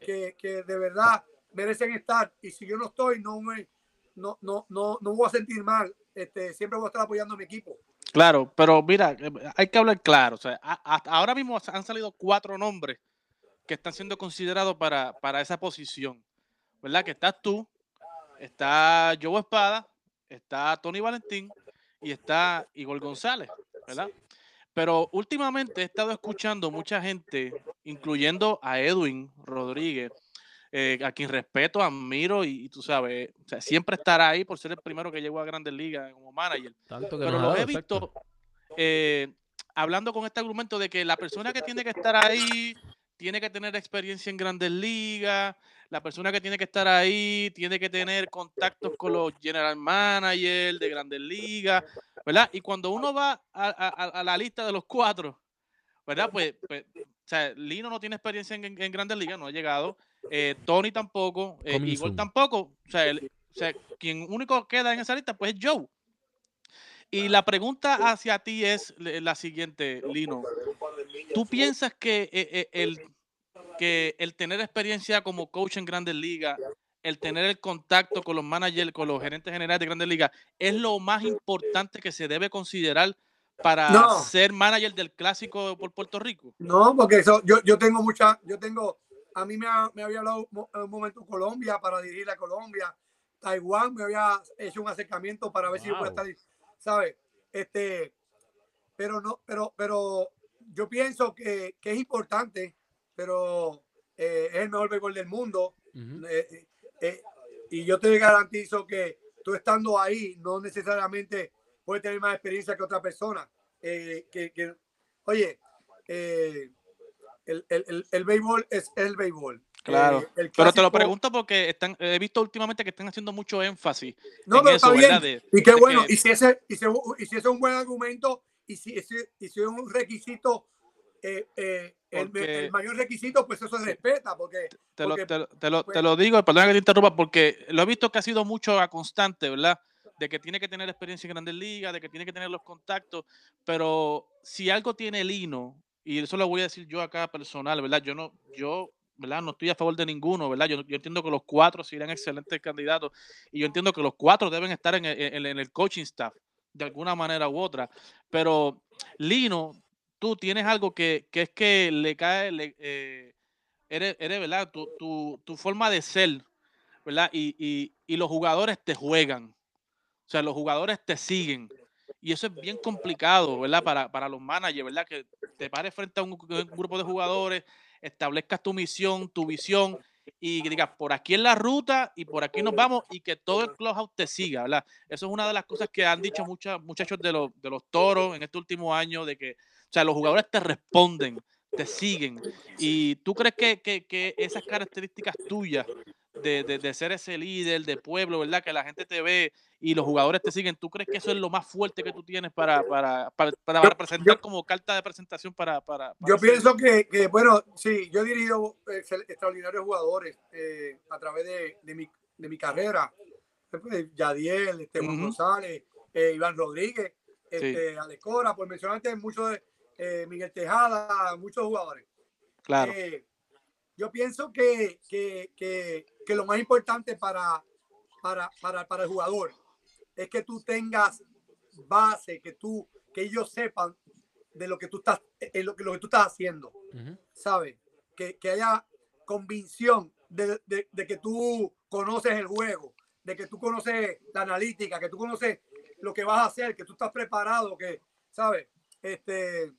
que, que de verdad merecen estar. Y si yo no estoy, no me no, no, no, no voy a sentir mal. Este, siempre voy a estar apoyando a mi equipo. Claro, pero mira, eh, hay que hablar claro. O sea, hasta ahora mismo han salido cuatro nombres que están siendo considerados para, para esa posición. ¿Verdad? Que estás tú, está Joe Espada, está Tony Valentín y está Igor González, ¿verdad? Pero últimamente he estado escuchando mucha gente, incluyendo a Edwin Rodríguez, eh, a quien respeto, admiro y, y tú sabes, o sea, siempre estará ahí por ser el primero que llegó a Grandes Ligas como manager Tanto que pero nos ha los he visto eh, hablando con este argumento de que la persona que tiene que estar ahí tiene que tener experiencia en grandes ligas, la persona que tiene que estar ahí tiene que tener contactos con los general managers de grandes ligas, ¿verdad? Y cuando uno va a, a- a la lista de los cuatro, ¿verdad? Pues, pues, o sea, Lino no tiene experiencia en, en- en grandes ligas, no ha llegado, eh, Tony tampoco, eh, Igor tampoco, o sea, el- o sea, quien único queda en esa lista pues es Joe. Y la pregunta hacia ti es la siguiente, Lino. ¿Tú piensas que eh, eh, el, que el tener experiencia como coach en Grandes Ligas, el tener el contacto con los managers, con los gerentes generales de Grandes Ligas, es lo más importante que se debe considerar para No. ser manager del clásico por Puerto Rico? No, porque eso, yo, yo tengo mucha, yo tengo, a mí me, ha- me había hablado un momento Colombia para dirigir a Colombia, Taiwán me había hecho un acercamiento para ver si yo Wow. estar, ¿sabes? Este, pero no, pero, pero yo pienso que, que es importante, pero eh, es el mejor béisbol del mundo. Eh, eh, y yo te garantizo que tú estando ahí no necesariamente puedes tener más experiencia que otra persona. Eh, que, que- oye, eh, el, el, el, el béisbol es el béisbol. Claro. Eh, Pero te lo pregunto porque están, he visto últimamente que están haciendo mucho énfasis No, en pero eso, está bien. De- y qué bueno. que- Y si ese, y si, y si ese es un buen argumento, y si y si es un requisito, eh, eh, el, Porque- el mayor requisito, pues eso se respeta, porque Te lo, porque, te, lo- te lo- pues- te lo digo, perdona que te interrumpa, porque lo he visto que ha sido mucho a constante, ¿verdad? De que tiene que tener experiencia en grandes ligas, de que tiene que tener los contactos, pero si algo tiene Lino, y eso lo voy a decir yo acá personal, ¿verdad? Yo no, yo, ¿verdad? No estoy a favor de ninguno, ¿verdad? Yo, entiendo que los cuatro serían excelentes candidatos, y yo entiendo que los cuatro deben estar en el, el coaching staff, de alguna manera u otra, pero Lino, tú tienes algo que, que es que le cae, le, eh, eres, eres, ¿verdad? Tu, tu, tu forma de ser, ¿verdad? Y, y, y los jugadores te juegan. O sea, los jugadores te siguen. Y eso es bien complicado, ¿verdad? Para, para los managers, ¿verdad? Que te pares frente a un, grupo de jugadores, establezcas tu misión, tu visión y digas, por aquí es la ruta y por aquí nos vamos y que todo el clubhouse te siga, ¿verdad? Eso es una de las cosas que han dicho muchos muchachos de los, de los toros en este último año, de que, o sea, los jugadores te responden, te siguen. Y tú crees que, que esas características tuyas de, de, de ser ese líder de pueblo, ¿verdad? Que la gente te ve y los jugadores te siguen. ¿Tú crees que eso es lo más fuerte que tú tienes para, para, para, para Yo- representar yo- como carta de presentación para... para, para Yo ser- pienso que, que, bueno, sí, yo he dirigido extraordinarios jugadores eh, a través de, de mi, de mi carrera. Eh, Yadiel, este, Juan Ujú. González, eh, Iván Rodríguez, este, Alex Cora, por mencionarte muchos de eh, Miguel Tejada, muchos jugadores. Claro, Eh, yo pienso que, que, que, que lo más importante para, para, para, para el jugador es que tú tengas base, que tú, que ellos sepan de lo que tú estás, en lo que, lo que tú estás haciendo. ¿sabes? Que, que haya convicción de, de- de que tú conoces el juego, de que tú conoces la analítica, que tú conoces lo que vas a hacer, que tú estás preparado, que, ¿sabes? Este,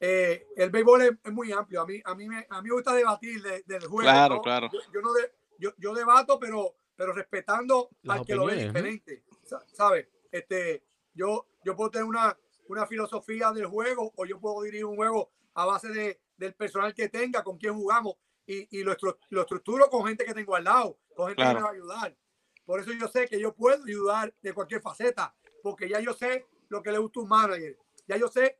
eh, el béisbol es, es muy amplio. A mí, a mí, me, a mí me gusta debatir de- del juego. Claro, ¿no? claro. Yo, yo no de- yo, yo debato, pero, pero respetando Las al que lo ve ¿no? diferente. sa- ¿Sabes? Este, yo, yo puedo tener una, una filosofía del juego o yo puedo dirigir un juego a base de, del personal que tenga, con quién jugamos y, y lo, estru- lo estructuro con gente que tengo al lado, con gente Claro. que me va a ayudar. Por eso yo sé que yo puedo ayudar de cualquier faceta, porque ya yo sé lo que le gusta a un manager, ya yo sé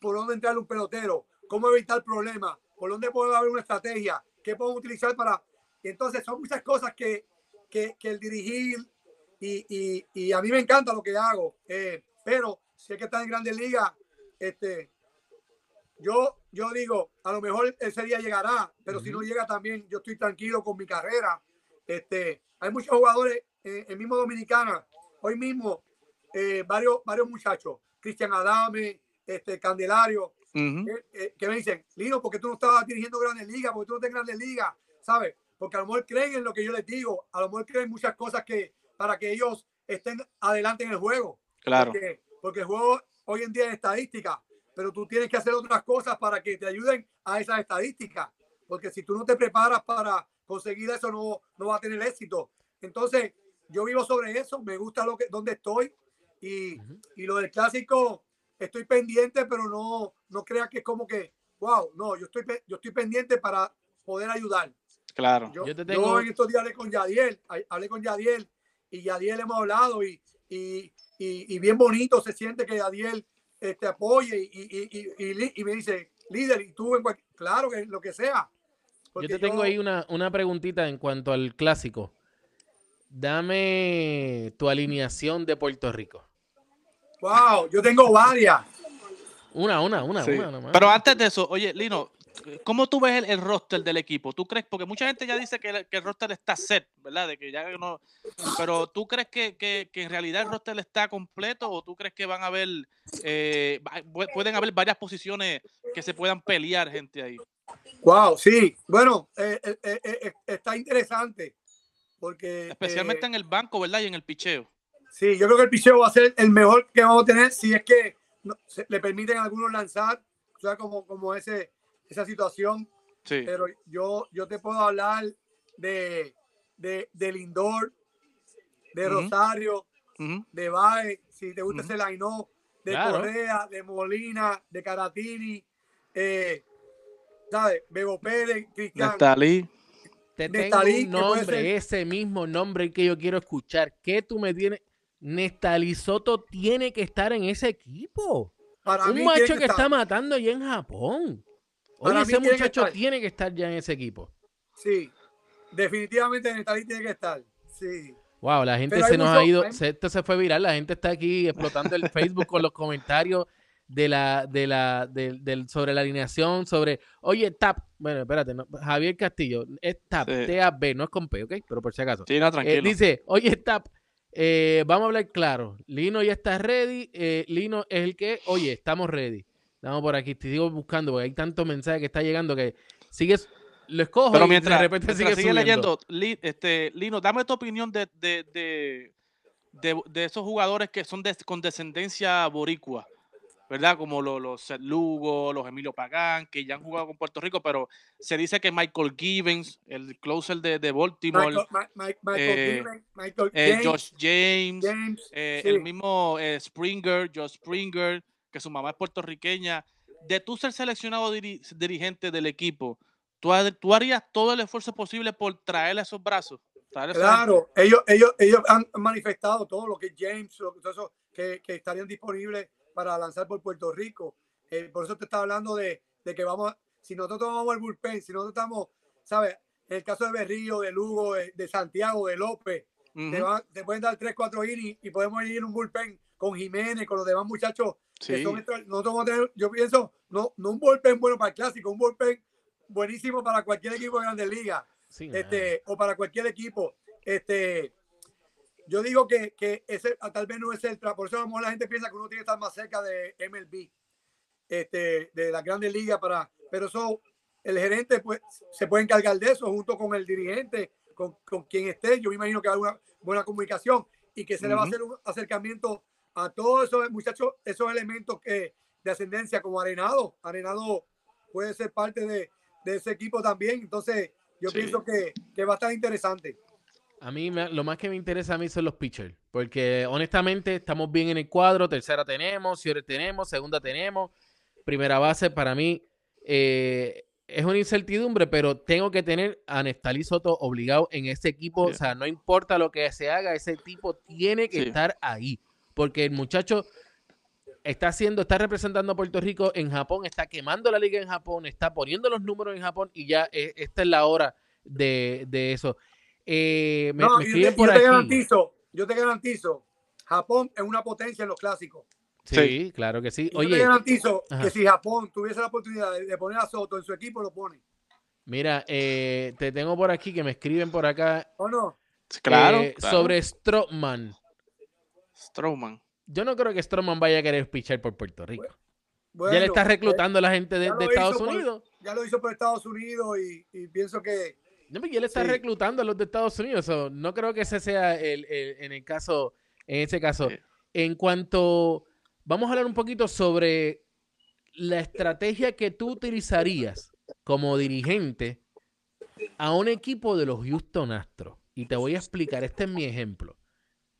por dónde entrar un pelotero, cómo evitar problemas, por dónde puede haber una estrategia, qué puedo utilizar para... Y entonces son muchas cosas que, que, que el dirigir y, y, y a mí me encanta lo que hago, eh, pero si hay que estar en grandes ligas, este, yo, yo digo, a lo mejor ese día llegará, pero si no llega también, yo estoy tranquilo con mi carrera. Este, hay muchos jugadores eh, en mismo Dominicana, hoy mismo, eh, varios, varios muchachos, Cristian Adame, este, Candelario, eh, eh, que me dicen, Lino, ¿por qué tú no estabas dirigiendo grandes ligas? ¿Por qué tú no estás en grandes ligas? ¿Sabes? Porque a lo mejor creen en lo que yo les digo, a lo mejor creen muchas cosas que para que ellos estén adelante en el juego. claro, Porque, porque el juego hoy en día es estadística, pero tú tienes que hacer otras cosas para que te ayuden a esas estadísticas. Porque si tú no te preparas para conseguir eso, no, no va a tener éxito. Entonces, yo vivo sobre eso, me gusta lo que, donde estoy. Y, y lo del clásico, estoy pendiente, pero no, no creas que es como que, wow, no, yo estoy, yo estoy pendiente para poder ayudar. Claro. Yo, Yo te yo tengo- en estos días hablé con Yadiel, ha- hablé con Yadiel y Yadiel hemos hablado y, y, y, y bien bonito se siente que Yadiel te este, apoye y, y, y, y li- y me dice, líder, y tú en cualquier, claro que lo que sea. Yo te tengo ahí una, una preguntita en cuanto al clásico. Dame tu alineación de Puerto Rico. Wow, yo tengo varias. Una, una, una, Sí. una nomás. Pero antes de eso, oye, Lino, ¿cómo tú ves el, el roster del equipo? ¿Tú crees? Porque mucha gente ya dice que el, que el roster está set, ¿verdad? De que ya no. Pero ¿tú crees que, que- que en realidad el roster está completo o tú crees que van a haber, eh, pueden haber varias posiciones que se puedan pelear gente ahí? Wow, sí. Bueno, eh, eh, eh, eh, está interesante porque Especialmente en el banco, ¿verdad? Y en el picheo. Sí, yo creo que el picheo va a ser el mejor que vamos a tener si es que no- se- le permiten a algunos lanzar, o sea, como, como ese, esa situación. Sí. Pero yo, yo te puedo hablar de, de, de Lindor, de Ujú. Rosario, de Baez, si te gusta ese line de Claro. Correa, de Molina, de Caratini, eh, ¿sabes? Bebo Pérez, Cristian. Nestalí. Te Nestalí, tengo un que puede nombre, ese mismo nombre que yo quiero escuchar. ¿Qué tú me tienes? Nestalí Soto tiene que estar en ese equipo. Para un mí macho tiene que está matando allá en Japón. Oye, ese tiene muchacho tiene que estar ya en ese equipo. Sí, definitivamente Nestalí tiene que estar. Sí. Wow, la gente Pero se nos mucho- ha ido, se- esto se fue viral, la gente está aquí explotando el Facebook con los comentarios de la, de la, del, del- sobre la alineación, sobre, oye, tap, bueno, espérate, no, Javier Castillo, es tap, Sí. T-A-B, no es con P, ¿ok? Pero por si acaso. Sí, no, Eh, tranquilo. dice, oye, tap, eh, vamos a hablar claro, Lino ya está ready, eh, Lino es el que, oye, estamos ready. Vamos por aquí, te sigo buscando, porque hay tantos mensajes que está llegando que sigues, lo escojo Pero y mientras, de repente mientras sigue sigue leyendo, Li- este, Lino, dame tu opinión de, de, de, de- de esos jugadores que son de- con descendencia boricua, ¿verdad? Como lo- los Seth Lugo, los Emilio Pagán, que ya han jugado con Puerto Rico, pero se dice que Michael Givens, el closer de, de Baltimore, Michael, Ma- Ma- Michael eh, Given, Michael eh, Josh James, James, eh, sí. el mismo eh, Springer, Josh Springer, que su mamá es puertorriqueña, de tú ser seleccionado diri- dirigente del equipo, ¿tú, ha- tú harías todo el esfuerzo posible por traerle esos brazos. traerle? Claro, ellos, ellos, ellos han manifestado todo lo que es James, lo- todo eso que, que estarían disponibles para lanzar por Puerto Rico. Eh, por eso te estaba hablando de, de que vamos, a- si nosotros vamos al bullpen, si nosotros estamos, ¿sabes? En el caso de Berrío, de Lugo, de, de Santiago, de López, te, Ujú, van- te pueden dar 3, 4 innings y podemos ir en un bullpen con Jiménez, con los demás muchachos que sí. son extra- nosotros vamos a tener, yo pienso, no, no un bullpen bueno para el clásico, un bullpen buenísimo para cualquier equipo de grandes ligas Sí, este, o para cualquier equipo. Este, yo digo que, que ese ah, tal vez no es el por eso a lo mejor la gente piensa que uno tiene que estar más cerca de MLB, este, de las grandes ligas para, pero eso el gerente pues se puede encargar de eso junto con el dirigente, con, con quien esté. Yo me imagino que hay una buena comunicación y que se le va a hacer un acercamiento a todos esos muchachos, esos elementos que de ascendencia como Arenado. Arenado puede ser parte de, de ese equipo también. Entonces, yo Sí. pienso que, que va a estar interesante. A mí me- lo más que me interesa a mí son los pitchers, porque honestamente estamos bien en el cuadro, tercera tenemos, cierre tenemos, segunda tenemos, primera base para mí eh, es una incertidumbre, pero tengo que tener a Nestalí Soto obligado en ese equipo, Sí. o sea, no importa lo que se haga, ese tipo tiene que Sí. estar ahí, porque el muchacho está haciendo, está representando a Puerto Rico en Japón, está quemando la liga en Japón, está poniendo los números en Japón y ya eh, esta es la hora de, de eso. Eh, me, No, me yo, escriben te, por yo te aquí. garantizo, yo te garantizo, Japón es una potencia en los clásicos. Sí, Sí. claro que sí. Y yo te Oye, garantizo Ajá. que si Japón tuviese la oportunidad de, de poner a Soto en su equipo, lo pone. mira, eh, te tengo por aquí que me escriben por acá ¿O no? Claro, eh, claro. sobre Stroman. Strowman. Yo no creo que Stroman vaya a querer pichar por Puerto Rico. Bueno, ya le está eh, reclutando a la gente de, Estados por- Unidos. ya lo hizo por Estados Unidos y, y pienso que No, pero ya le está Sí. reclutando a los de Estados Unidos. so, no creo que ese sea el, el- en el caso, en ese caso. Sí. En cuanto, vamos a hablar un poquito sobre la estrategia que tú utilizarías como dirigente a un equipo de los Houston Astros. Y te voy a explicar, este es mi ejemplo.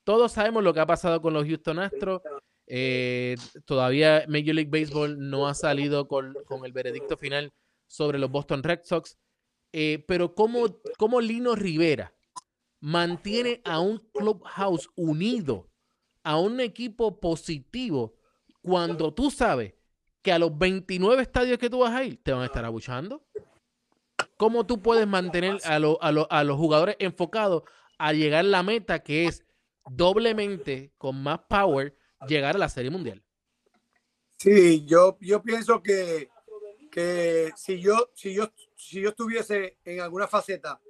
Todos sabemos lo que ha pasado con los Houston Astros. Eh, todavía Major League Baseball no ha salido con, con el veredicto final sobre los Boston Red Sox. Eh, pero ¿cómo, cómo Lino Rivera mantiene a un clubhouse unido, a un equipo positivo, cuando tú sabes que a los 29 estadios que tú vas a ir te van a estar abuchando? ¿Cómo tú puedes mantener a, lo- a lo- a los jugadores enfocados a llegar a la meta que es doblemente, con más power, llegar a la Serie Mundial? sí, yo, yo pienso que, que si yo, si yo, si yo estuviese en alguna faceta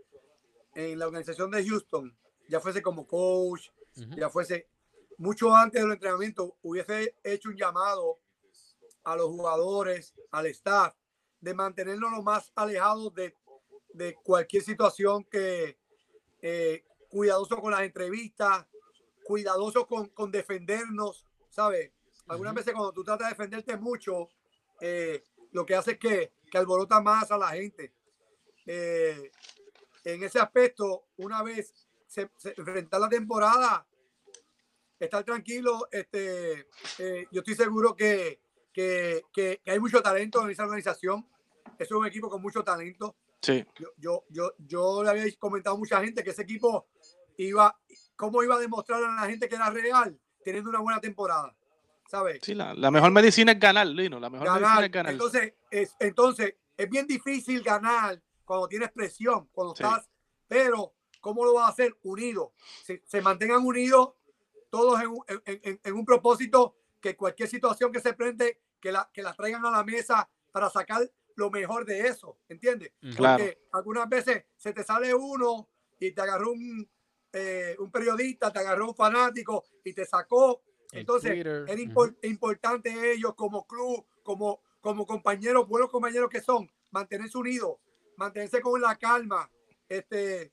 en la organización de Houston, ya fuese como coach, ya fuese mucho antes del entrenamiento, hubiese hecho un llamado a los jugadores, al staff, de mantenernos lo más alejados de, de cualquier situación que eh, cuidadoso con las entrevistas, cuidadoso con, con defendernos, ¿sabes? Algunas veces cuando tú tratas de defenderte mucho, eh, lo que hace es que, que alborota más a la gente. Eh, en ese aspecto, una vez se, se enfrentar la temporada, estar tranquilo, este, eh, yo estoy seguro que, que, que- que hay mucho talento en esa organización. Es un equipo con mucho talento. Sí. Yo, yo, yo, yo le había comentado a mucha gente que ese equipo iba, cómo iba a demostrar a la gente que era real teniendo una buena temporada. ¿Sabes? Sí, la, la mejor medicina es ganar, Lino. La mejor medicina ganar. es ganar. Entonces, es, entonces, es bien difícil ganar cuando tienes presión, cuando Sí. estás, pero ¿cómo lo vas a hacer? Unidos. Se, se mantengan unidos todos en, un- en- en- en un propósito que cualquier situación que se prende, que la, que la traigan a la mesa para sacar lo mejor de eso, ¿entiendes? Claro. Porque algunas veces se te sale uno y te agarró un, eh, un periodista, te agarró un fanático y te sacó. Entonces, Twitter, es ujú. impor- importante ellos como club, como, como compañeros, buenos compañeros que son, mantenerse unidos, mantenerse con la calma, este,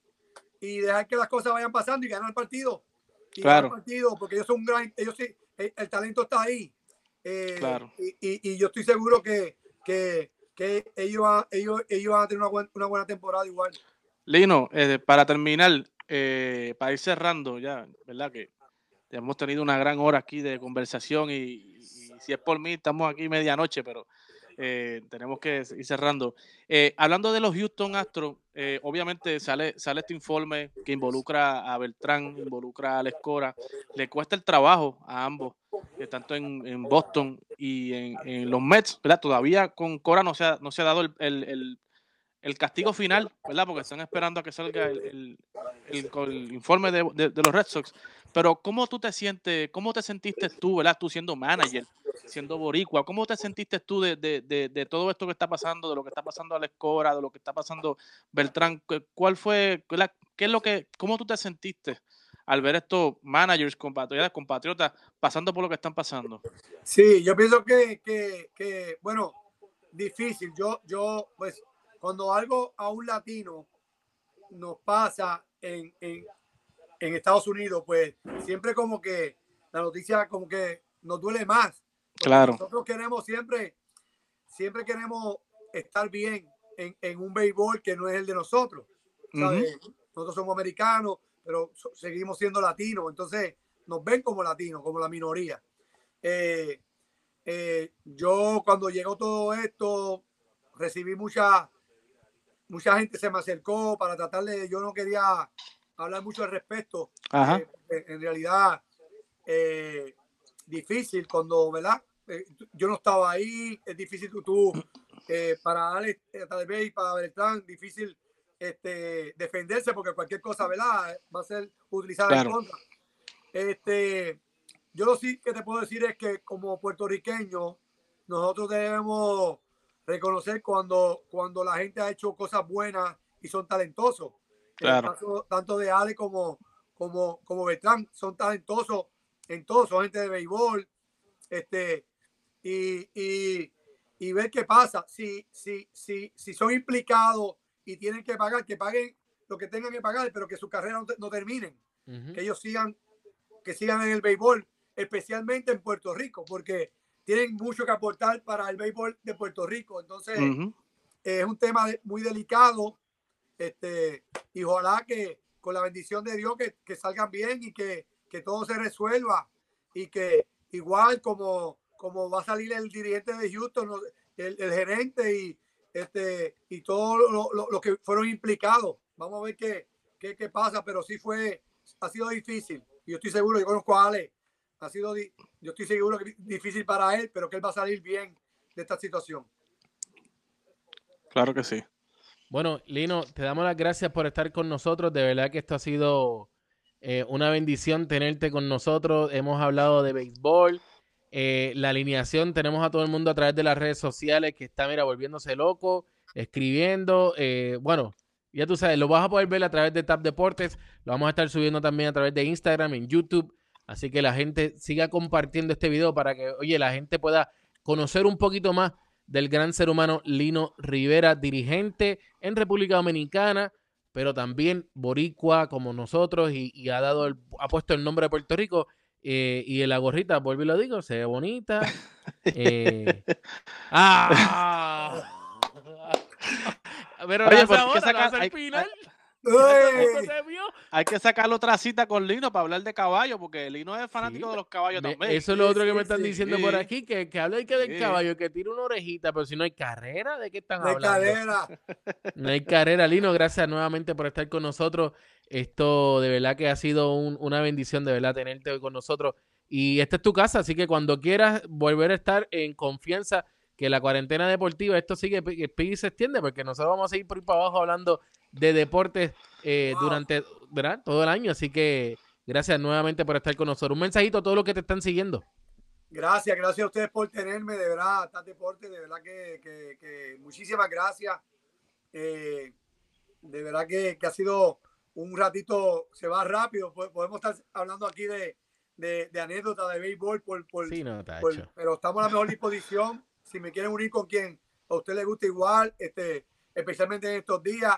y dejar que las cosas vayan pasando y ganar el partido. Y ganar Claro. el partido, porque ellos son un gran, ellos sí, el, el talento está ahí. Eh, Claro. y, y- y yo estoy seguro que, que, que ellos, van- ellos, ellos van a tener una, buen- una buena temporada igual. Lino, eh, para terminar, eh, para ir cerrando ya, ¿verdad? Que hemos tenido una gran hora aquí de conversación y, si es por mí, estamos aquí medianoche, pero eh, tenemos que ir cerrando. Eh, hablando de los Houston Astros, eh, obviamente sale, sale este informe que involucra a Beltrán, involucra a Alex le cuesta el trabajo a ambos, eh, tanto en, Boston y en, los Mets, ¿verdad? Todavía con Cora no se ha, no se ha dado el- el castigo final, ¿verdad? Porque están esperando a que salga el, el- el- el informe de, de- de los Red Sox. Pero ¿cómo tú te sientes, cómo te sentiste tú, ¿verdad? Tú siendo manager, siendo boricua, ¿cómo te sentiste tú de, de- todo esto que está pasando, de lo que está pasando a la Escora, de lo que está pasando Beltrán? ¿Cu- ¿Cuál fue, la- qué es lo que, cómo tú te sentiste al ver estos managers, compatriotas, compatriotas pasando por lo que están pasando? Sí, yo pienso que, que, que, bueno, difícil. Yo, yo, pues, cuando algo a un latino nos pasa en, en, en Estados Unidos, pues siempre como que la noticia como que nos duele más. Claro. Nosotros queremos siempre, siempre queremos estar bien en, en un béisbol que no es el de nosotros. ¿sabes? Nosotros somos americanos, pero seguimos siendo latinos, entonces nos ven como latinos, como la minoría. Eh, eh, yo cuando llegó todo esto, recibí mucha, mucha gente se me acercó para tratar de, yo no quería hablar mucho al respecto. Ajá. Eh, eh, en realidad, eh, difícil cuando, ¿verdad? Eh, yo no estaba ahí, es difícil tú, tú, para Alex eh, Talvez, para Beltrán, difícil este, defenderse porque cualquier cosa, ¿verdad? Va a ser utilizada Claro. en contra. Este, yo lo sí que te puedo decir es que como puertorriqueños, nosotros debemos reconocer cuando, cuando la gente ha hecho cosas buenas y son talentosos. En el Claro. caso tanto de Ale como, como, como Beltrán son talentosos en todo, son gente de béisbol. Este, y, y, y ver qué pasa. Si, si, si, si son implicados y tienen que pagar, que paguen lo que tengan que pagar, pero que su carrera no, no terminen que ellos sigan, que sigan en el béisbol, especialmente en Puerto Rico, porque tienen mucho que aportar para el béisbol de Puerto Rico. Entonces, Ujú. es un tema de- muy delicado. Este, y ojalá que con la bendición de Dios que, que salgan bien y que, que todo se resuelva. Y que igual como, como va a salir el dirigente de Houston, el, el gerente y, este, y todos los que fueron implicados. Vamos a ver qué, qué, qué pasa, pero sí fue, ha sido difícil. Yo estoy seguro, yo conozco a Ale, ha sido, yo estoy seguro que es difícil para él, pero que él va a salir bien de esta situación. Claro que sí. Bueno, Lino, te damos las gracias por estar con nosotros. De verdad que esto ha sido eh, una bendición tenerte con nosotros. Hemos hablado de béisbol, eh, la alineación. Tenemos a todo el mundo a través de las redes sociales que está, mira, volviéndose loco, escribiendo. eh, bueno, ya tú sabes, lo vas a poder ver a través de Tap Deportes. Lo vamos a estar subiendo también a través de Instagram, en YouTube. Así que la gente siga compartiendo este video para que, oye, la gente pueda conocer un poquito más del gran ser humano Lino Rivera, dirigente en República Dominicana, pero también boricua como nosotros y, y ha dado el- ha puesto el nombre de Puerto Rico eh, y en la gorrita, vuelvo y lo digo, se ve bonita. eh, ¡Ah! Pero Oye, la hace ¿por qué ahora, la saca- hace al hay- final. ¡Ey! se vio. Hay que sacarle otra cita con Lino para hablar de caballo, porque Lino es fanático Sí, de los caballos Me- también. Eso es lo otro que sí, me están sí, diciendo por aquí, que, que habla y que del Sí. caballo, que tira una orejita, pero si no hay carrera, ¿de qué están De hablando? cadera. No hay carrera, Lino. Gracias nuevamente por estar con nosotros. Esto de verdad que ha sido un- una bendición de verdad tenerte hoy con nosotros. Y esta es tu casa, así que cuando quieras volver a estar en confianza que la cuarentena deportiva, esto sigue y se extiende, porque nosotros vamos a seguir por ahí para abajo hablando de deportes eh, Wow. durante ¿verdad? todo el año. Así que gracias nuevamente por estar con nosotros. Un mensajito a todos los que te están siguiendo. Gracias, gracias a ustedes por tenerme, de verdad, Tap Deporte, de verdad que, que- que muchísimas gracias. Eh, de verdad que, que ha sido un ratito, se va rápido, po- podemos estar hablando aquí de, de, de anécdotas de béisbol, por, por, Sí, no, por- tacho. pero estamos a la mejor disposición. Si me quieren unir con quien a usted le gusta igual, este, especialmente en estos días,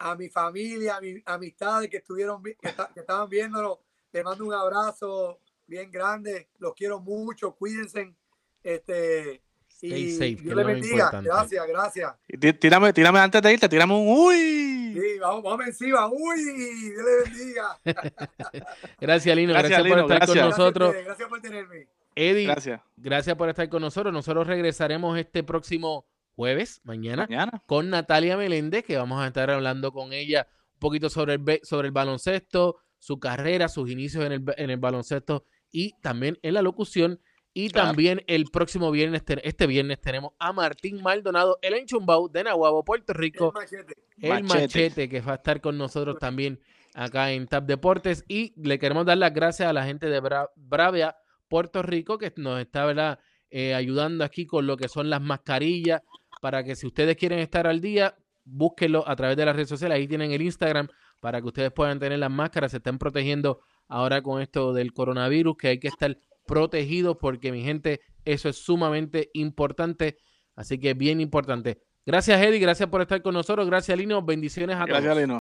a mi familia, a mis amistades que estuvieron vi- que, que estaban viéndolo, les mando un abrazo bien grande, los quiero mucho, cuídense, este Stay y safe, Dios es les bendiga. Gracias, gracias. Tírame, tírame antes de irte, tírame un uy. Sí, vamos, vamos encima. Uy, Dios les bendiga. Gracias, Lino. Gracias, Gracias, por estar con nosotros. Gracias, gracias por tenerme. Eddie, Gracias. Gracias por estar con nosotros. Nosotros regresaremos este próximo jueves, mañana, Mañana. con Natalia Meléndez, que vamos a estar hablando con ella un poquito sobre el, sobre el baloncesto, su carrera, sus inicios en el, en el baloncesto y también en la locución. Y Claro. también el próximo viernes, te- este viernes, tenemos a Martín Maldonado, el enchumbao de Nahuabo, Puerto Rico, El machete. el Machete. machete. que va a estar con nosotros también acá en TAP Deportes. Y le queremos dar las gracias a la gente de Bra- Bravia, Puerto Rico, que nos está ¿verdad? Eh, ayudando aquí con lo que son las mascarillas, para que si ustedes quieren estar al día, búsquenlo a través de las redes sociales. Ahí tienen el Instagram para que ustedes puedan tener las máscaras, se estén protegiendo ahora con esto del coronavirus, que hay que estar protegidos porque mi gente, eso es sumamente importante. Así que bien importante. Gracias, Eddie. Gracias por estar con nosotros. Gracias, Lino. Bendiciones a todos. Gracias, Lino.